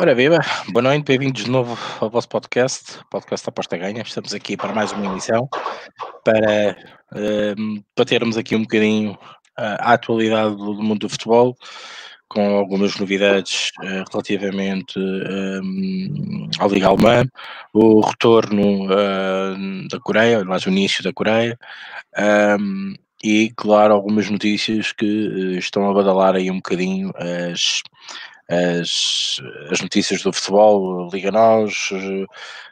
Ora viva, boa noite, bem-vindos de novo ao vosso podcast, podcast Aposta Ganha. Estamos aqui para mais uma emissão para uh, batermos aqui um bocadinho uh, a atualidade do, do, mundo do futebol, com algumas novidades uh, relativamente um, à Liga Alemã, o retorno da Coreia, aliás, o início da Coreia. Um, e, claro, algumas notícias que estão a badalar aí um bocadinho as, as, as notícias do futebol, Liga Nós,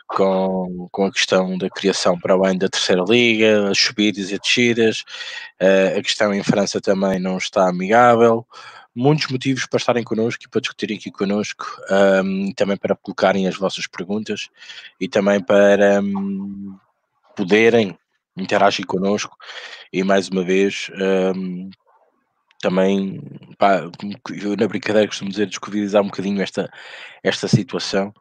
com, com a questão da criação para ano da terceira liga, as subidas e descidas, uh, a questão em França também não está amigável, muitos motivos para estarem connosco e para discutirem aqui connosco, um, também para colocarem as vossas perguntas e também para um, poderem interagir connosco. E mais uma vez um, também, pá, eu na brincadeira costumo dizer, descovidizar um bocadinho esta, esta situação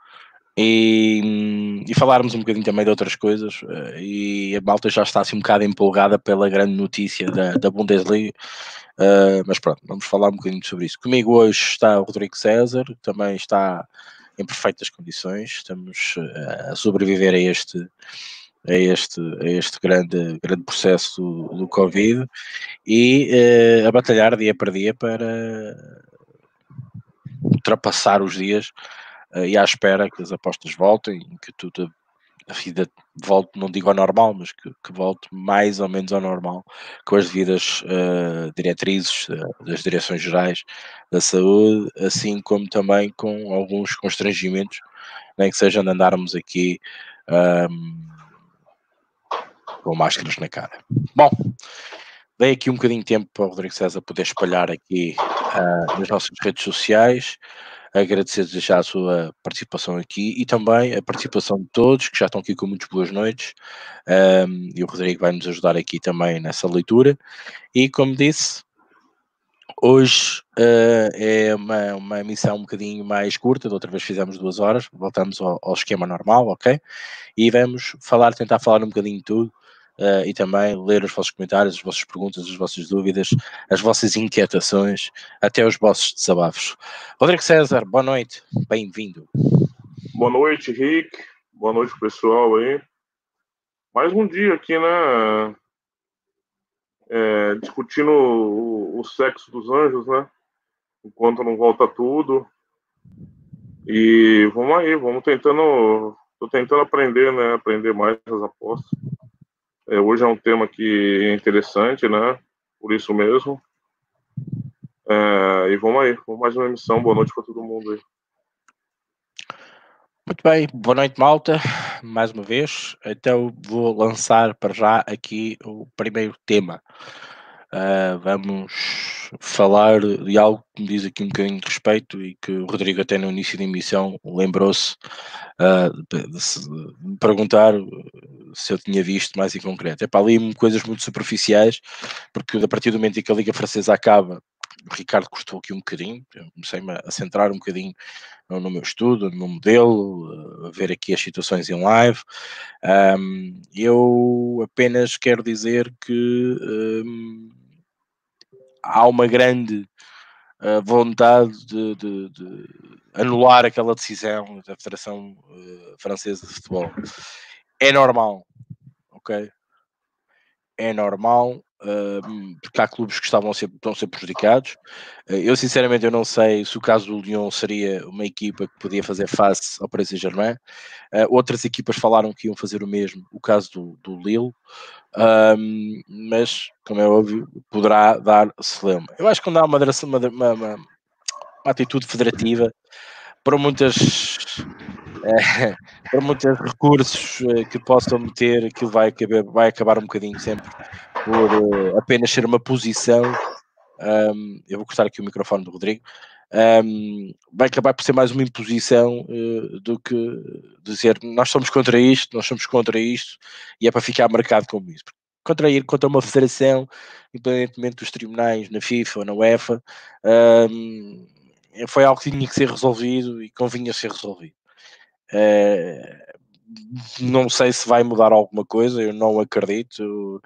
e, e falarmos um bocadinho também de outras coisas. Eh, e a malta já está assim um bocado empolgada pela grande notícia da, da Bundesliga. Uh, mas pronto, vamos falar um bocadinho sobre isso. Comigo hoje está o Rodrigo César, também está em perfeitas condições. Estamos uh, a sobreviver a este, a este, a este grande, grande processo do, do Covid e uh, a batalhar dia para dia para ultrapassar os dias uh, e à espera que as apostas voltem, que tudo a vida volte, não digo ao normal, mas que, que volte mais ou menos ao normal, com as devidas uh, diretrizes uh, das direções gerais da saúde, assim como também com alguns constrangimentos, nem que seja andarmos aqui um, com máscaras na cara. Bom, dei aqui um bocadinho de tempo para o Rodrigo César poder espalhar aqui uh, nas nossas redes sociais. Agradecer já a sua participação aqui e também a participação de todos que já estão aqui com muitas boas noites. Um, e o Rodrigo vai nos ajudar aqui também nessa leitura. E como disse, Hoje uh, é uma, uma emissão um bocadinho mais curta, da outra vez fizemos duas horas, voltamos ao, ao, esquema normal, ok? E vamos falar, tentar falar um bocadinho de tudo, uh, e também ler os vossos comentários, as vossas perguntas, as vossas dúvidas, as vossas inquietações, até os vossos desabafos. Rodrigo César, boa noite, bem-vindo. Boa noite, Rick. Boa noite, pessoal aí. Mais um dia aqui, né? É, discutindo o, o, sexo dos anjos, né? Enquanto não volta tudo. E vamos aí, vamos tentando. Tô tentando aprender, né? Aprender mais as apostas. É, hoje é um tema que é interessante, né? Por isso mesmo. É, e vamos aí, vamos mais uma emissão. Boa noite para todo mundo aí. Muito bem, boa noite, malta, mais uma vez. Então vou lançar para já aqui o primeiro tema. Uh, vamos falar de algo que me diz aqui um bocadinho de respeito e que o Rodrigo até no início da emissão lembrou-se uh, de, de, de, perguntar se eu tinha visto mais em concreto. É para ali coisas muito superficiais, porque a partir do momento em que a Liga Francesa acaba, o Ricardo custou aqui um bocadinho, comecei-me a centrar um bocadinho no, no, meu estudo, no meu modelo, a ver aqui as situações em live. Um, eu apenas quero dizer que um, há uma grande uh, vontade de, de, de, anular aquela decisão da Federação uh, Francesa de Futebol. É normal, ok? É normal, porque há clubes que estavam a ser, estão a ser prejudicados. Uh, eu, sinceramente, eu não sei se o caso do Lyon seria uma equipa que podia fazer face ao Paris Saint-Germain. Uh, outras equipas falaram que iam fazer o mesmo, o caso do, do Lille. Mas, como é óbvio, poderá dar celema. Eu acho que quando há uma, uma, uma, uma atitude federativa, para muitas é, para muitos recursos eh, que possam meter, aquilo vai vai acabar um bocadinho sempre por uh, apenas ser uma posição. Um, eu vou cortar aqui o microfone do Rodrigo. Um, vai acabar por ser mais uma imposição uh, do que dizer nós somos contra isto, nós somos contra isto, e é para ficar marcado como isso. Contra ir contra uma federação, independentemente dos tribunais na FIFA ou na UEFA, um, foi algo que tinha que ser resolvido e convinha ser resolvido. Uh, não sei se vai mudar alguma coisa, eu não acredito.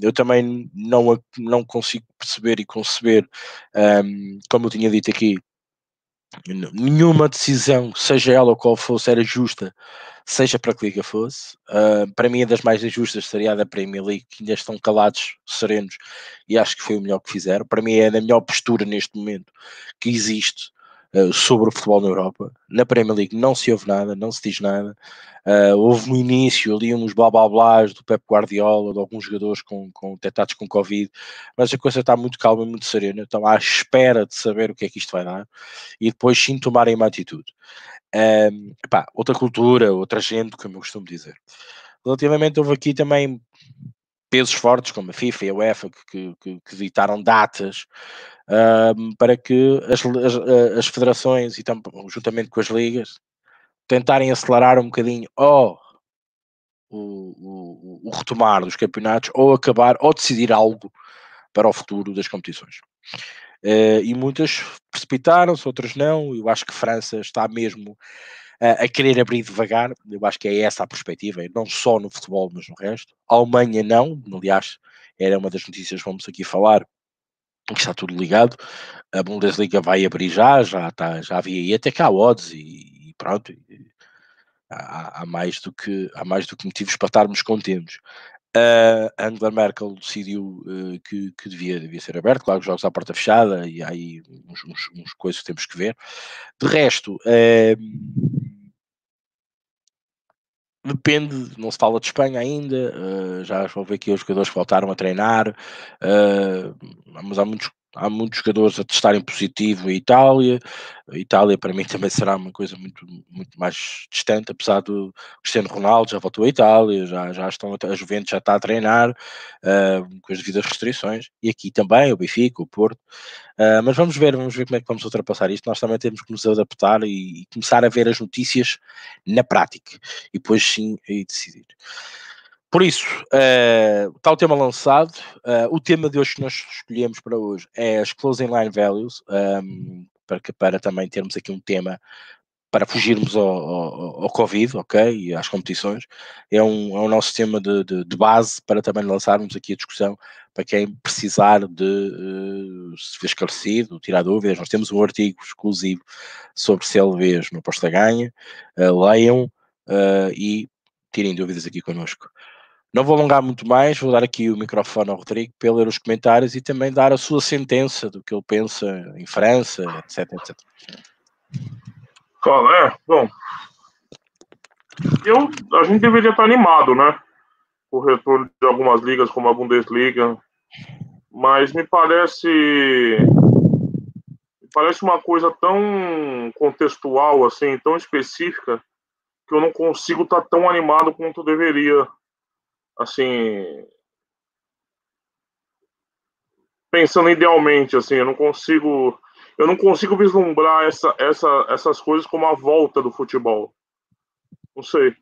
Eu também não, não consigo perceber e conceber, um, como eu tinha dito aqui, nenhuma decisão, seja ela qual fosse, era justa, seja para que liga fosse. Uh, para mim, a das mais injustas seria a da Premier League, que ainda estão calados, serenos, e acho que foi o melhor que fizeram. Para mim, é a melhor postura neste momento que existe uh, sobre o futebol na Europa. Na Premier League não se ouve nada, não se diz nada. Uh, houve no início ali uns blá blá blás do Pep Guardiola, de alguns jogadores com, com tetados com Covid, mas a coisa está muito calma, muito serena. Estão à espera de saber o que é que isto vai dar e depois sim tomarem uma atitude. Um, epá, outra cultura, outra gente, como eu costumo dizer. Relativamente, houve aqui também pesos fortes, como a FIFA e a UEFA, que, que, que ditaram datas um, para que as, as, as, federações, e tam, juntamente com as ligas, tentarem acelerar um bocadinho ou o, o, o, retomar dos campeonatos ou acabar ou decidir algo para o futuro das competições. Uh, e muitas precipitaram-se, outras não. Eu acho que França está mesmo a querer abrir devagar. Eu acho que é essa a perspectiva, não só no futebol, mas no resto. A Alemanha não, aliás, era uma das notícias que vamos aqui falar, que está tudo ligado. A Bundesliga vai abrir já, já, está, já havia aí até cá odds e, pronto, há, há, mais do que, há mais do que motivos para estarmos contentes. Uh, Angela Merkel decidiu uh, que, que devia, devia ser aberto, claro os jogos à porta fechada e há aí uns, uns, uns coisas que temos que ver. De resto, uh, depende, não se fala de Espanha ainda, uh, já vou ver aqui os jogadores que voltaram a treinar, mas há muitos há muitos jogadores a testarem positivo em Itália. A Itália para mim também será uma coisa muito, muito mais distante, apesar do Cristiano Ronaldo já voltou à Itália, já, já estão a Juventus já está a treinar uh, com as devidas restrições, e aqui também o Benfica, o Porto. Uh, mas vamos ver, vamos ver como é que vamos ultrapassar isto. Nós também temos que nos adaptar e, e começar a ver as notícias na prática e depois sim aí decidir. Por isso, uh, está o tema lançado. Uh, o tema de hoje que nós escolhemos para hoje é as Closing Line Values, um, ehm, para, que, para também termos aqui um tema para fugirmos ao, ao, ao, Covid, ok? E às competições. É um, é um nosso tema de, de, de, base para também lançarmos aqui a discussão para quem precisar de uh, se ver esclarecido, tirar dúvidas. Nós temos um artigo exclusivo sobre CLVs no Posta Ganha. Uh, leiam uh, e tirem dúvidas aqui connosco. Não vou alongar muito mais, vou dar aqui o microfone ao Rodrigo para ler os comentários e também dar a sua sentença do que ele pensa em França, etc, etc. É, bom. Eu, a gente deveria estar animado, né? O retorno de algumas ligas como a Bundesliga, mas me parece me parece uma coisa tão contextual assim, tão específica que eu não consigo estar tão animado quanto deveria assim, pensando idealmente, assim, eu não consigo, eu não consigo vislumbrar essa, essa, essas coisas como a volta do futebol. Não sei.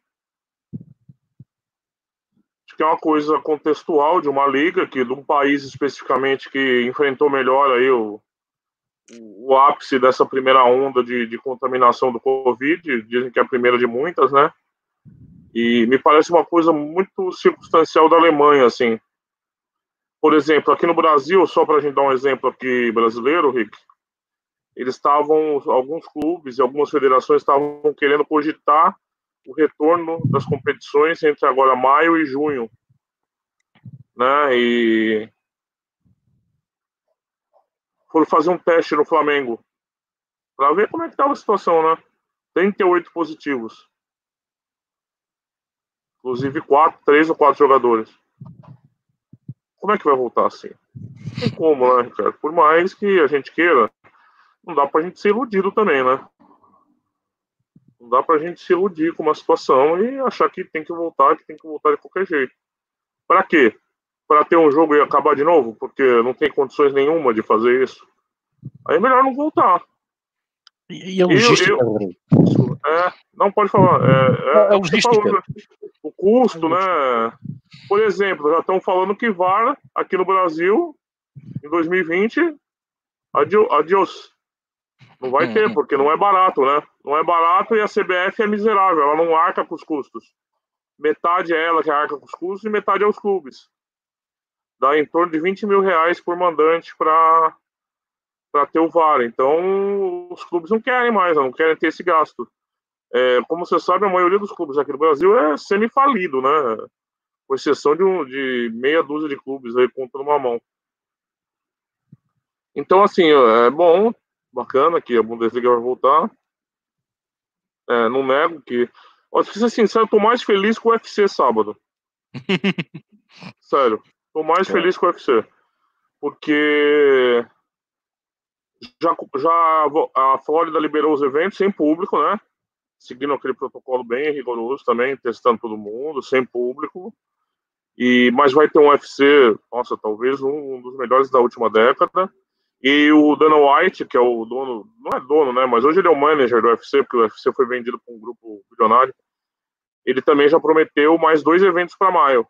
Acho que é uma coisa contextual de uma liga que de um país especificamente que enfrentou melhor aí o, o ápice dessa primeira onda de, de contaminação do Covid, dizem que é a primeira de muitas, né? E me parece uma coisa muito circunstancial da Alemanha, assim. Por exemplo, aqui no Brasil, só para a gente dar um exemplo aqui brasileiro, Rick, eles estavam, alguns clubes e algumas federações estavam querendo cogitar o retorno das competições entre agora maio e junho, né? E foram fazer um teste no Flamengo para ver como é que estava a situação, né? 38 positivos. Inclusive quatro, três ou quatro jogadores. Como é que vai voltar assim? Não tem como, né, Ricardo? Por mais que a gente queira, não dá pra gente ser iludido também, né? Não dá pra gente se iludir com uma situação e achar que tem que voltar, que tem que voltar de qualquer jeito. Para quê? Para ter um jogo e acabar de novo? Porque não tem condições nenhuma de fazer isso. Aí é melhor não voltar. E a logística, eu, eu, é, não pode falar. É, é, logística. Falou, né? O custo, né? Por exemplo, já estão falando que VAR aqui no Brasil, em 2020, adiós. Não vai ter, uhum. porque não é barato, né? Não é barato e a CBF é miserável, ela não arca com os custos. Metade é ela que arca com os custos e metade é os clubes. Dá em torno de 20 mil reais por mandante para para ter o VAR. Então, os clubes não querem mais, não querem ter esse gasto. É, como você sabe, a maioria dos clubes aqui no Brasil é semi-falido, né? Com exceção de, um, de meia dúzia de clubes aí contando uma mão. Então, assim, é bom, bacana que a Bundesliga vai voltar. É, não nego que. Ó, se ser sincero, eu tô mais feliz com o UFC sábado. Sério, tô mais é. feliz com o UFC. Porque já, já a Flórida liberou os eventos sem público, né? Seguindo aquele protocolo bem rigoroso também, testando todo mundo, sem público. E, mas vai ter um UFC, nossa, talvez um, dos melhores da última década. E o Dana White, que é o dono, não é dono, né? Mas hoje ele é o manager do UFC, porque o UFC foi vendido para um grupo bilionário. Ele também já prometeu mais dois eventos para maio.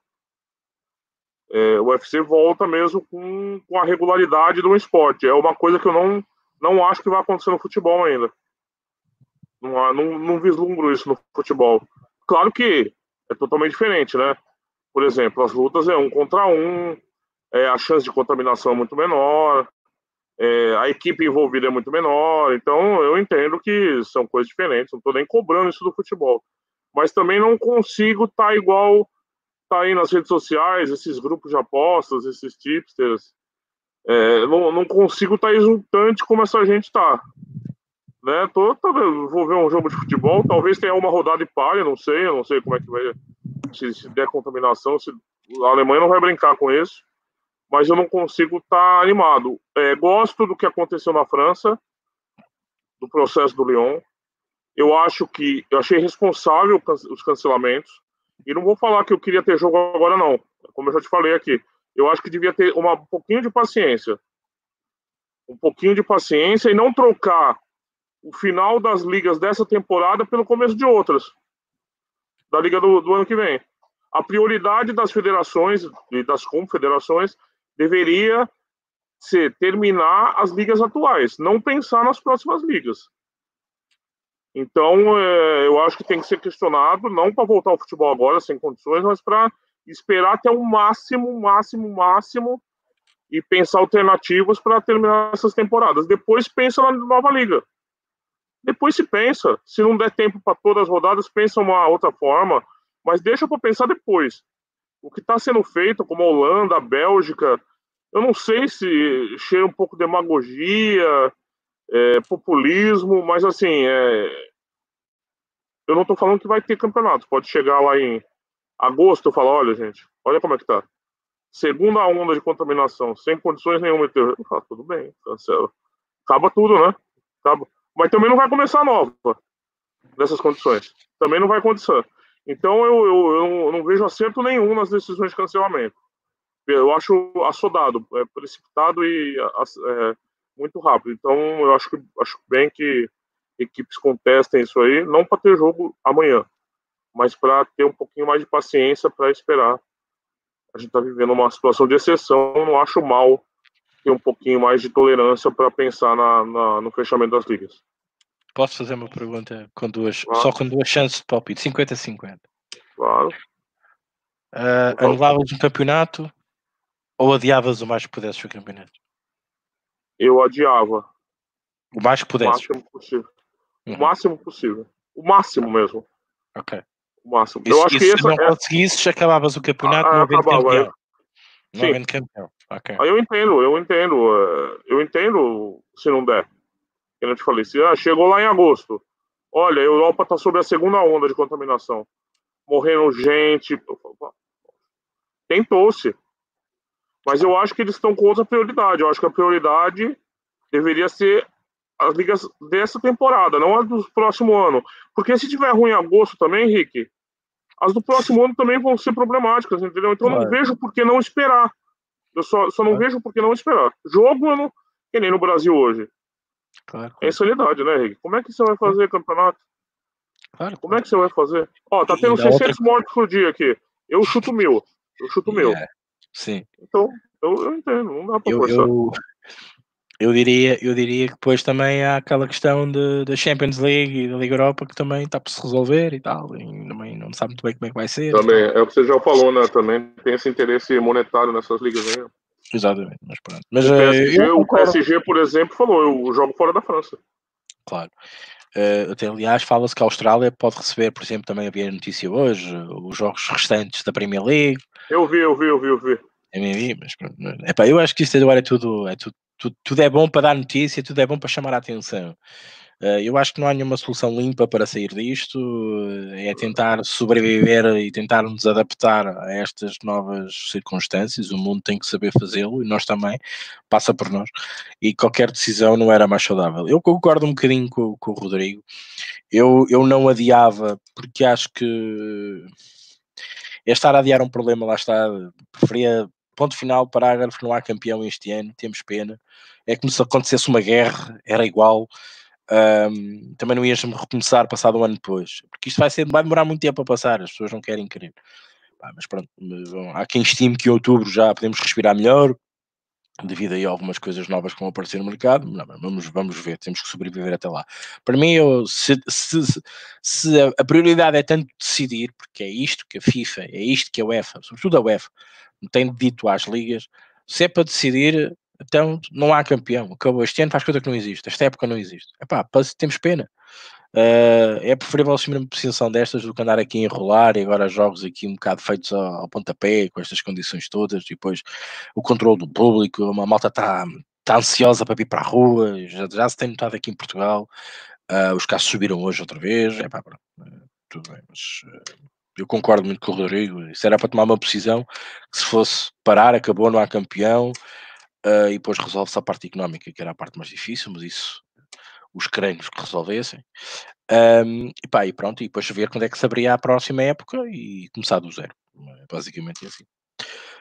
É, o UFC volta mesmo com, com a regularidade do esporte. É uma coisa que eu não, não acho que vai acontecer no futebol ainda. Não, não, não vislumbro isso no futebol. Claro que é totalmente diferente, né? Por exemplo, as lutas é um contra um, é, a chance de contaminação é muito menor, é, a equipe envolvida é muito menor. Então, eu entendo que são coisas diferentes. Não estou nem cobrando isso do futebol. Mas também não consigo estar tá igual tá aí nas redes sociais, esses grupos de apostas, esses tipsters. É, não, não consigo estar tá exultante como essa gente está. Né? Tô, vou ver um jogo de futebol, talvez tenha uma rodada de palha, não sei, não sei como é que vai. Se, se der contaminação, se, a Alemanha não vai brincar com isso mas eu não consigo estar tá animado. É, gosto do que aconteceu na França, do processo do Lyon. Eu acho que eu achei responsável os cancelamentos. E não vou falar que eu queria ter jogo agora, não. Como eu já te falei aqui. Eu acho que devia ter uma, um pouquinho de paciência. Um pouquinho de paciência e não trocar o final das ligas dessa temporada pelo começo de outras. Da liga do, do ano que vem. A prioridade das federações e das confederações deveria ser terminar as ligas atuais, não pensar nas próximas ligas. Então, é, eu acho que tem que ser questionado, não para voltar ao futebol agora, sem condições, mas para esperar até o máximo, máximo, máximo e pensar alternativas para terminar essas temporadas. Depois pensa na nova liga. Depois se pensa. Se não der tempo para todas as rodadas, pensa uma outra forma, mas deixa para pensar depois. O que está sendo feito, como a Holanda, a Bélgica, eu não sei se cheira um pouco de demagogia, é, populismo, mas assim, é, eu não estou falando que vai ter campeonato. Pode chegar lá em agosto e falar, olha, gente, olha como é que tá. Segunda onda de contaminação, sem condições nenhuma ter. Ah, tudo bem, cancela. Acaba tudo, né? Acaba. Mas também não vai começar nova nessas condições. Também não vai acontecer. Então eu, eu, eu não vejo acerto nenhum nas decisões de cancelamento eu acho assodado, é precipitado e é, muito rápido. Então, eu acho, que, acho bem que equipes contestem isso aí, não para ter jogo amanhã, mas para ter um pouquinho mais de paciência para esperar. A gente está vivendo uma situação de exceção, não acho mal ter um pouquinho mais de tolerância para pensar na, na, no fechamento das ligas. Posso fazer uma pergunta com duas, claro. só com duas chances de palpite, 50-50? Claro. Uh, anulavas um campeonato ou adiavas o mais que pudesses o campeonato? Eu adiava. O mais que pudesses? O máximo possível. Uhum. O máximo possível. O máximo mesmo. Ok. O máximo. eu acho que se não é... conseguisses, acabavas o campeonato ah, não havendo campeão. É. Não havendo campeão. Okay. eu entendo, eu entendo. É, eu entendo se não der. Eu te falei, se ah, chegou lá em agosto. Olha, a Europa está sob a segunda onda de contaminação. Morrendo gente. Tentou-se. Mas eu acho que eles estão com outra prioridade. Eu acho que a prioridade deveria ser as ligas dessa temporada, não as do próximo ano. Porque se tiver ruim em agosto também, Henrique, as do próximo ano também vão ser problemáticas, entendeu? Então eu não vejo por que não esperar. Eu só, só não vejo por que não esperar. Jogo, não, que nem no Brasil hoje. Claro. É insanidade, né, Henrique? Como é que você vai fazer campeonato? Claro, Como é que você vai fazer? Ó, tá tendo 600 outra... mortes por dia aqui. Eu chuto mil. Eu chuto mil. É. Sim. Então, eu, eu entendo, não dá para eu, forçar. Eu, eu, diria, eu diria que depois também há aquela questão da Champions League e da Liga Europa que também está por se resolver e tal, e também não sabe muito bem como é que vai ser. Também, é o que você já falou, né? Também tem esse interesse monetário nessas ligas aí. Exatamente, mas pronto. Mas, o, PSG, o PSG, por exemplo, falou: eu jogo fora da França. Claro. Uh, até, aliás, fala-se que a Austrália pode receber, por exemplo, também havia notícia hoje, os jogos restantes da Premier League. Eu vi, eu vi, eu vi, eu vi. Vi, mas epá, eu acho que isto agora é tudo, é tudo, tudo, tudo, é bom para dar notícia, tudo é bom para chamar a atenção. Uh, eu acho que não há nenhuma solução limpa para sair disto, é tentar sobreviver e tentar nos adaptar a estas novas circunstâncias. O mundo tem que saber fazê-lo e nós também, passa por nós. E qualquer decisão não era mais saudável. Eu concordo um bocadinho com, com o Rodrigo. Eu, eu não adiava, porque acho que é estar a adiar um problema, lá está. Preferia ponto final, parágrafo, não há campeão este ano, temos pena. É como se acontecesse uma guerra, era igual. Um, também não ias recomeçar passado um ano depois, porque isto vai, ser, vai demorar muito tempo a passar, as pessoas não querem querer. mas pronto, há quem estime que em outubro já podemos respirar melhor, devido a algumas coisas novas que vão aparecer no mercado. Não, vamos, vamos ver, temos que sobreviver até lá. Para mim, eu, se, se, se, a prioridade é tanto decidir, porque é isto que a FIFA, é isto que a UEFA, sobretudo a UEFA, tem dito às ligas, se é para decidir, então não há campeão. Acabou este ano, faz coisa que não existe. Esta época não existe. Epá, temos pena. Uh, é preferível assumir uma posição destas do que andar aqui a enrolar e agora jogos aqui um bocado feitos ao, ao pontapé, com estas condições todas, e depois o controle do público, uma malta está tá ansiosa para vir para a rua, já, já se tem notado aqui em Portugal, uh, os casos subiram hoje outra vez, é pá, uh, tudo bem, mas eu concordo muito com o Rodrigo, isso era para tomar uma decisão que se fosse parar, acabou, não há campeão, uh, e depois resolve-se a parte económica, que era a parte mais difícil, mas isso os crenos que resolvessem. Um, e pá, e pronto, e depois ver quando é que se abria a próxima época e começar do zero. Basicamente é assim.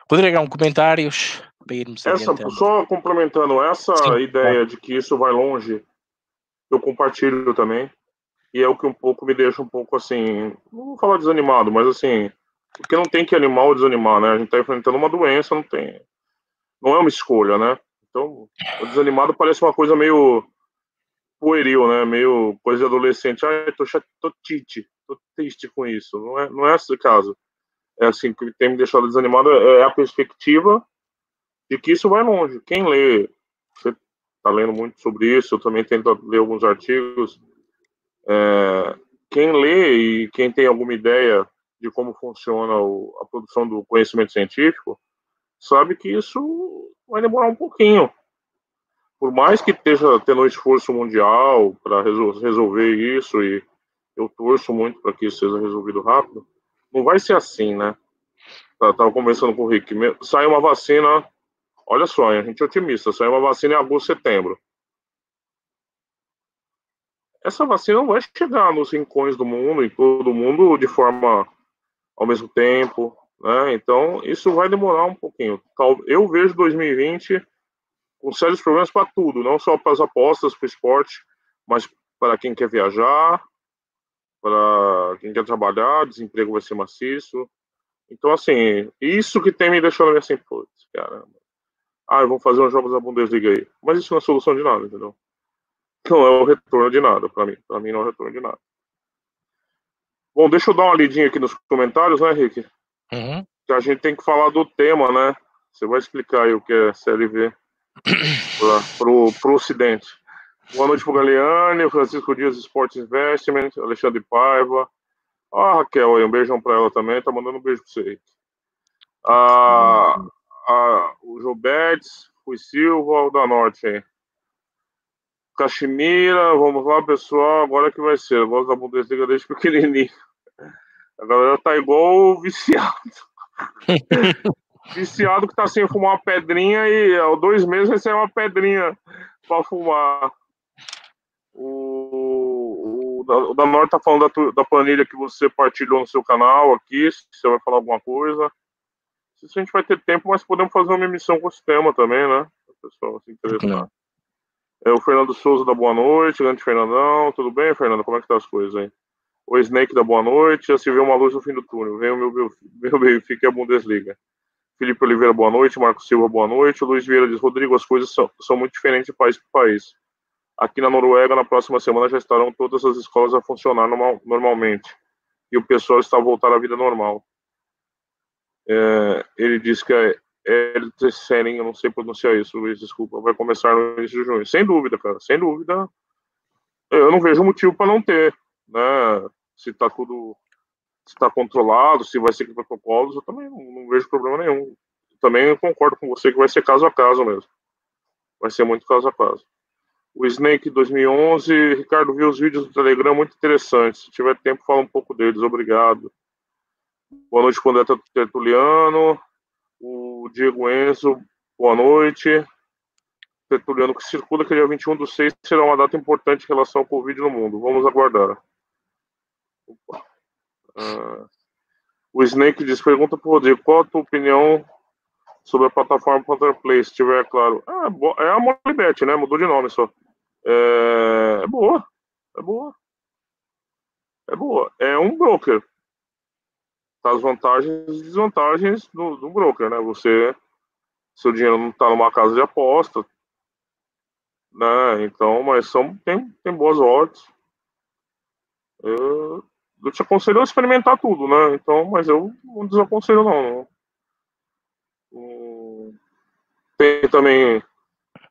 Rodrigo, há um comentários para irmos essa, Só complementando essa Sim, ideia de que isso vai longe, eu compartilho também. E é o que um pouco me deixa um pouco assim, não vou falar desanimado, mas assim, porque não tem que animar ou desanimar, né? A gente está enfrentando uma doença, não tem não é uma escolha, né? Então, o desanimado parece uma coisa meio pueril, né? Meio coisa de adolescente. Ah, tô, tô tite, tô triste com isso. Não é, não é esse caso. É assim, que tem me deixado desanimado é, é a perspectiva de que isso vai longe. Quem lê, você tá lendo muito sobre isso, eu também tento ler alguns artigos. É, quem lê e quem tem alguma ideia de como funciona o, a produção do conhecimento científico, sabe que isso vai demorar um pouquinho. Por mais que esteja tendo um esforço mundial para resolver isso, e eu torço muito para que isso seja resolvido rápido, não vai ser assim, né? Estava conversando com o Rick. Sai uma vacina, olha só, a gente é otimista, sai uma vacina em agosto, setembro. Essa vacina não vai chegar nos rincões do mundo, em todo mundo, de forma ao mesmo tempo, né? Então, isso vai demorar um pouquinho. Eu vejo 2020 com sérios problemas para tudo, não só para as apostas, para o esporte, mas para quem quer viajar, para quem quer trabalhar, desemprego vai ser maciço. Então, assim, isso que tem me deixando assim, putz, caramba. Ah, vamos fazer uns jogos da Bundesliga aí. Mas isso não é solução de nada, entendeu? Não é o retorno de nada, para mim. Para mim não é o retorno de nada. Bom, deixa eu dar uma lidinha aqui nos comentários, né, Rick? Uhum. Que a gente tem que falar do tema, né? Você vai explicar aí o que é CLV para o Ocidente. Boa noite para o Galeane, Francisco Dias Sports Investment, Alexandre Paiva. Ah, Raquel aí, um beijão para ela também, tá mandando um beijo para você. Ah, ah, o Jobetes, Rui Silva, o da Norte aí. Caximira, vamos lá, pessoal, agora que vai ser. Gosto da Bundesliga desde pequenininho. A galera tá igual viciado. viciado que tá sem fumar uma pedrinha e há dois meses recebe uma pedrinha para fumar. O, o, o Danor tá falando da, da, planilha que você partilhou no seu canal aqui, se você vai falar alguma coisa. Se a gente vai ter tempo, mas podemos fazer uma emissão com esse tema também, né? O pessoal se interessar. É o Fernando Souza da Boa Noite, grande Fernandão. Tudo bem, Fernando? Como é que tá as coisas aí? O Snake da Boa Noite, já se vê uma luz no fim do túnel. Vem o meu, meu, Benfica e a Bundesliga. Felipe Oliveira, boa noite. Marcos Silva, boa noite. Luiz Vieira diz: Rodrigo, as coisas são, são muito diferentes de país para país. Aqui na Noruega, na próxima semana, já estarão todas as escolas a funcionar normal, normalmente. E o pessoal está a voltar à vida normal. É, ele diz que Eltesering, eu não sei pronunciar isso, Luiz, desculpa, vai começar no início de junho. Sem dúvida, cara, sem dúvida. Eu não vejo motivo para não ter, né? Se tá tudo, se tá controlado, se vai ser protocolos, eu também não, não vejo problema nenhum. Também concordo com você que vai ser caso a caso mesmo. Vai ser muito caso a caso. O Snake 2011, Ricardo viu os vídeos do Telegram muito interessantes. Se tiver tempo, fala um pouco deles. Obrigado. Boa noite, Condé Tertuliano. O Diego Enzo, boa noite. Tertuliano, que circula que dia 21 do 6 será uma data importante em relação ao Covid no mundo. Vamos aguardar. Uh, o Snake diz: pergunta para o Rodrigo, qual a tua opinião sobre a plataforma Play, se tiver claro. É, é a Molibet, né? Mudou de nome só. É, é boa. É boa. É boa. É um broker. As vantagens e desvantagens do, do broker, né? Você. Seu dinheiro não está numa casa de aposta. Né? Então, mas são, tem, tem boas odds. Eu, eu te aconselho a experimentar tudo, né? Então, mas eu não desaconselho não. Tem também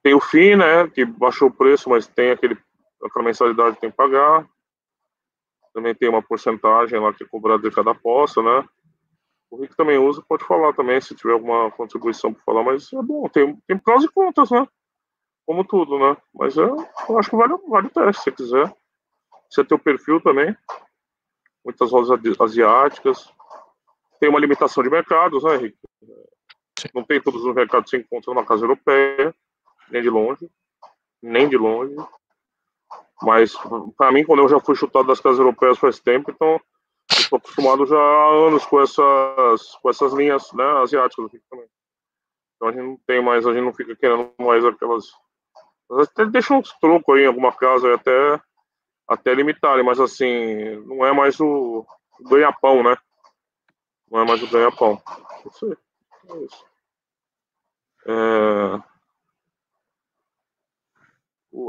tem o FII, né, que baixou o preço, mas tem aquele, aquela mensalidade que tem que pagar. Também tem uma porcentagem lá que é cobrada de cada aposta, né. O Rick também usa, pode falar também, se tiver alguma contribuição para falar, mas é bom, tem, tem prós e contras, né? Como tudo, né? Mas é, eu acho que vale, vale o teste, se você quiser. Você tem o perfil também. Muitas lojas asiáticas. Tem uma limitação de mercados, né, Rick? Sim. Não tem todos os mercados que se encontram numa casa europeia, nem de longe, nem de longe. Mas, para mim, quando eu já fui chutado das casas europeias faz tempo, então estou acostumado já há anos com essas, com essas linhas né, asiáticas aqui também. Então a gente não tem mais, a gente não fica querendo mais aquelas. Até deixa uns trocos aí em alguma casa até, até limitarem, mas assim, não é mais o, ganha-pão, né? Não é mais o ganha-pão. Não sei. É isso. É...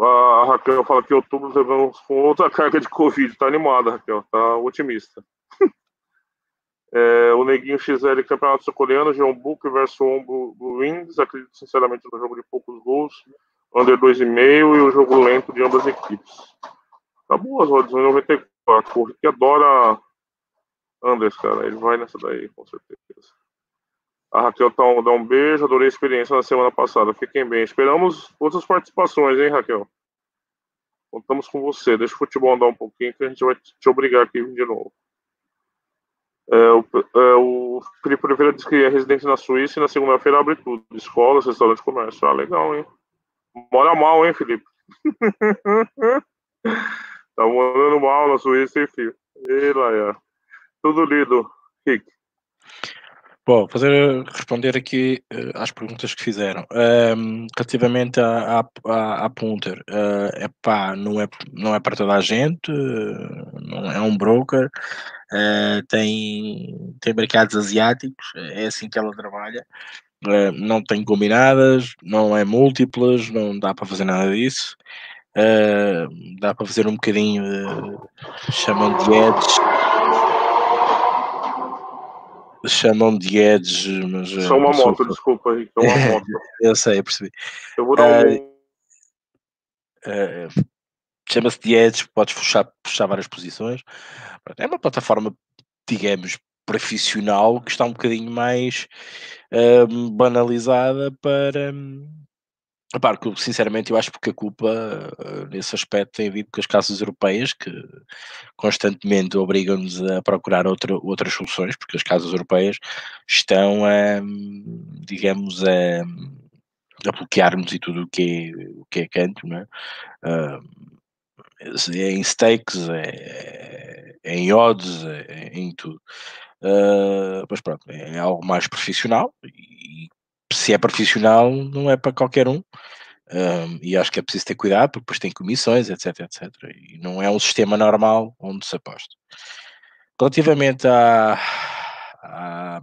A Raquel fala que outubro vamos com outra carga de Covid. Tá animada, Raquel. Tá otimista. é, o Neguinho XL Campeonato Socoreano, João Book versus Ombo Wings. Acredito sinceramente no jogo de poucos gols. Under 2,5 e o jogo lento de ambas equipes. Tá boas odds, 94. O Rick adora Anders, cara. Ele vai nessa daí, com certeza. A Raquel tá dá um beijo, adorei a experiência na semana passada. Fiquem bem. Esperamos outras participações, hein, Raquel? Contamos com você. Deixa o futebol andar um pouquinho que a gente vai te obrigar aqui de novo. É, o, é, o Felipe Oliveira disse que é residente na Suíça e na segunda-feira abre tudo. Escolas, restaurante, comércio. Ah, legal, hein? Mora mal, hein, Felipe? tá morando mal na Suíça, hein, filho? E lá, é. Tudo lido, Rick. Bom, fazer, responder aqui uh, às perguntas que fizeram. Um, relativamente à, à, Punter, uh, epá, não, é, não é para toda a gente, uh, não é um broker, uh, tem, tem mercados asiáticos, é assim que ela trabalha. Não tem combinadas, não é múltiplas, não dá para fazer nada disso. dá para fazer um bocadinho, chamam de edge chamam de Edge, mas. Só uma moto, sou... desculpa, é uma moto. eu sei, eu percebi. Eu vou dar uh, um. Uh, Chama-se de Edge, podes puxar, puxar várias posições. É uma plataforma, digamos, profissional que está um bocadinho mais uh, banalizada para. Um, Epá, sinceramente, eu acho porque a culpa uh, nesse aspecto tem havido com as casas europeias que constantemente obrigam-nos a procurar outra, outras soluções, porque as casas europeias estão a, digamos, a, a bloquear-nos e tudo o que é, o que é canto, não é? É em stakes, é, é em odds, em tudo. Uh, mas pronto, é algo mais profissional e se é profissional, não é para qualquer um. um. e acho que é preciso ter cuidado, porque depois tem comissões, etc, etc. E não é um sistema normal onde se aposta. Relativamente à, à,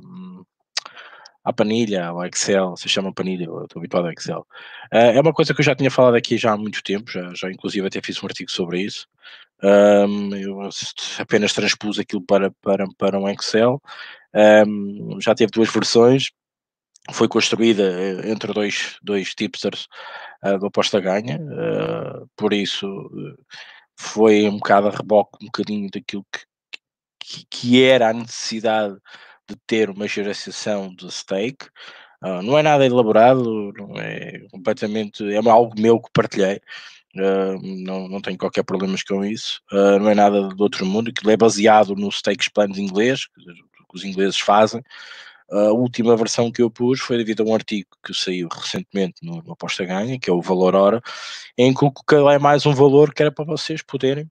à panilha, ao Excel, se chama panilha, eu estou habituado ao Excel. Uh, é uma coisa que eu já tinha falado aqui já há muito tempo, já, já inclusive até fiz um artigo sobre isso. Um, eu apenas transpus aquilo para, para, para um Excel. Um, já teve duas versões, foi construída eh, entre dois, dois tipsters uh, do aposta ganha, uh, por isso uh, foi um bocado a reboque um bocadinho daquilo que, que, que era a necessidade de ter uma geração de stake. Uh, não é nada elaborado, não é completamente, é algo meu que partilhei. Uh, não, não tenho qualquer problemas com isso, uh, não é nada do outro mundo, que é baseado no stakes plans inglês, que os ingleses fazem. A última versão que eu pus foi devido a um artigo que saiu recentemente no, no Aposta Ganha, que é o Valor Hora, em que é mais um valor que era para vocês poderem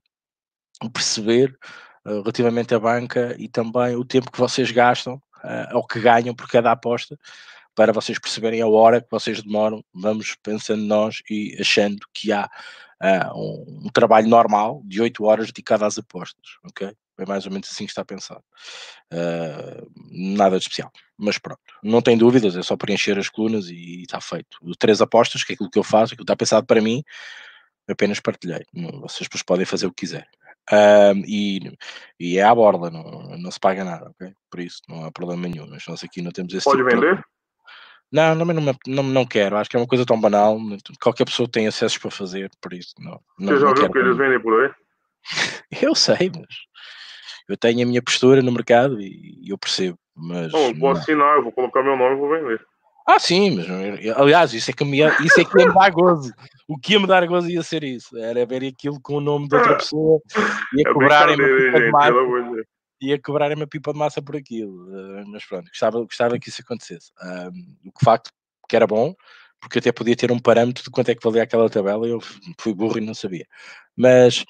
perceber uh, relativamente à banca e também o tempo que vocês gastam uh, ou que ganham por cada aposta para vocês perceberem a hora que vocês demoram, vamos pensando nós e achando que há uh, um, um, trabalho normal de 8 horas dedicado às apostas, ok? É mais ou menos assim que está pensado. Uh, nada de especial, mas pronto, não tem dúvidas, é só preencher as colunas e, está feito. Três apostas, que é aquilo que eu faço, aquilo que está pensado para mim, apenas partilhei. Vocês depois podem fazer o que quiserem. Um, e, e é à borda, não, não se paga nada, ok? Por isso não há problema nenhum. Mas nós aqui não temos esse Pode tipo vender? De... Não, não, não, não, não quero. Acho que é uma coisa tão banal. Qualquer pessoa tem acessos para fazer, por isso não. não Você já viu que eles vendem por aí? Eu sei, mas eu tenho a minha postura no mercado e eu percebo. Mas não, vou assinar, eu vou colocar meu nome e vou vender. Ah, sim, mas aliás, isso é que me, isso é que ia me dar gozo. O que ia me dar gozo ia ser isso. Era ver aquilo com o nome de outra pessoa e a é cobrarem uma pipa de massa. Ia cobrar uma pipa de massa por aquilo. Uh, mas pronto, gostava, gostava que isso acontecesse. Um, o que facto que era bom, porque até podia ter um parâmetro de quanto é que valia aquela tabela, eu fui burro e não sabia. Mas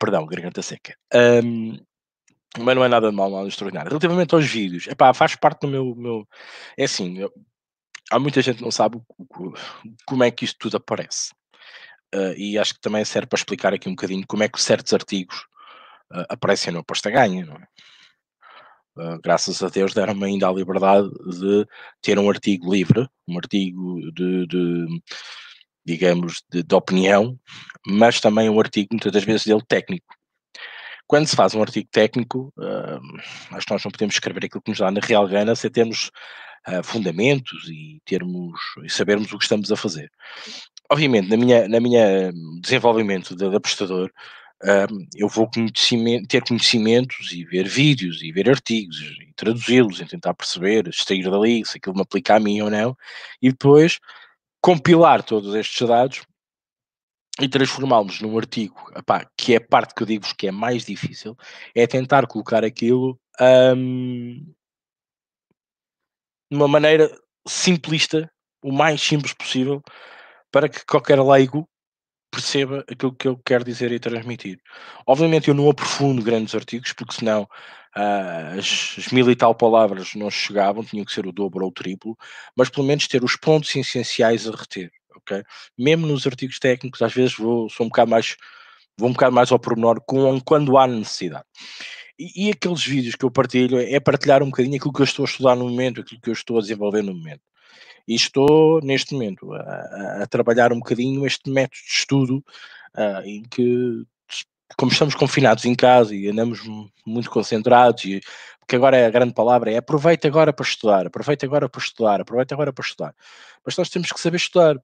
perdão, garganta seca. Um, mas não é nada de mal, nada extraordinário. Relativamente aos vídeos, epá, faz parte do meu. meu é assim, eu, há muita gente que não sabe como é que isto tudo aparece. Uh, e acho que também serve para explicar aqui um bocadinho como é que certos artigos uh, aparecem no Aposta Ganha, não é? Uh, graças a Deus deram-me ainda a liberdade de ter um artigo livre, um artigo de, de digamos, de, de, opinião, mas também um artigo, muitas das vezes, dele técnico. Quando se faz um artigo técnico, uh, acho que nós não podemos escrever aquilo que nos dá na real gana sem termos uh, fundamentos e termos e sabermos o que estamos a fazer. Obviamente, na minha, na minha desenvolvimento de, de apostador, uh, eu vou conhecimento, ter conhecimentos e ver vídeos e ver artigos e traduzi-los e tentar perceber, extrair dali se aquilo me aplica a mim ou não, e depois compilar todos estes dados e transformá-los num artigo, epá, que é a parte que eu digo que é mais difícil, é tentar colocar aquilo um, de uma maneira simplista, o mais simples possível, para que qualquer leigo perceba aquilo que eu quero dizer e transmitir. Obviamente eu não aprofundo grandes artigos, porque senão uh, as, as, mil e tal palavras não chegavam, tinham que ser o dobro ou o triplo, mas pelo menos ter os pontos essenciais a reter ok? Mesmo nos artigos técnicos, às vezes vou, sou um bocado mais, vou um bocado mais ao pormenor com, quando há necessidade. E, e, aqueles vídeos que eu partilho é partilhar um bocadinho aquilo que eu estou a estudar no momento, aquilo que eu estou a desenvolver no momento. E estou, neste momento, a, a trabalhar um bocadinho este método de estudo uh, em que, como estamos confinados em casa e andamos muito concentrados, e, porque agora é a grande palavra é aproveita agora para estudar, aproveita agora para estudar, aproveita agora para estudar. Mas nós temos que saber estudar,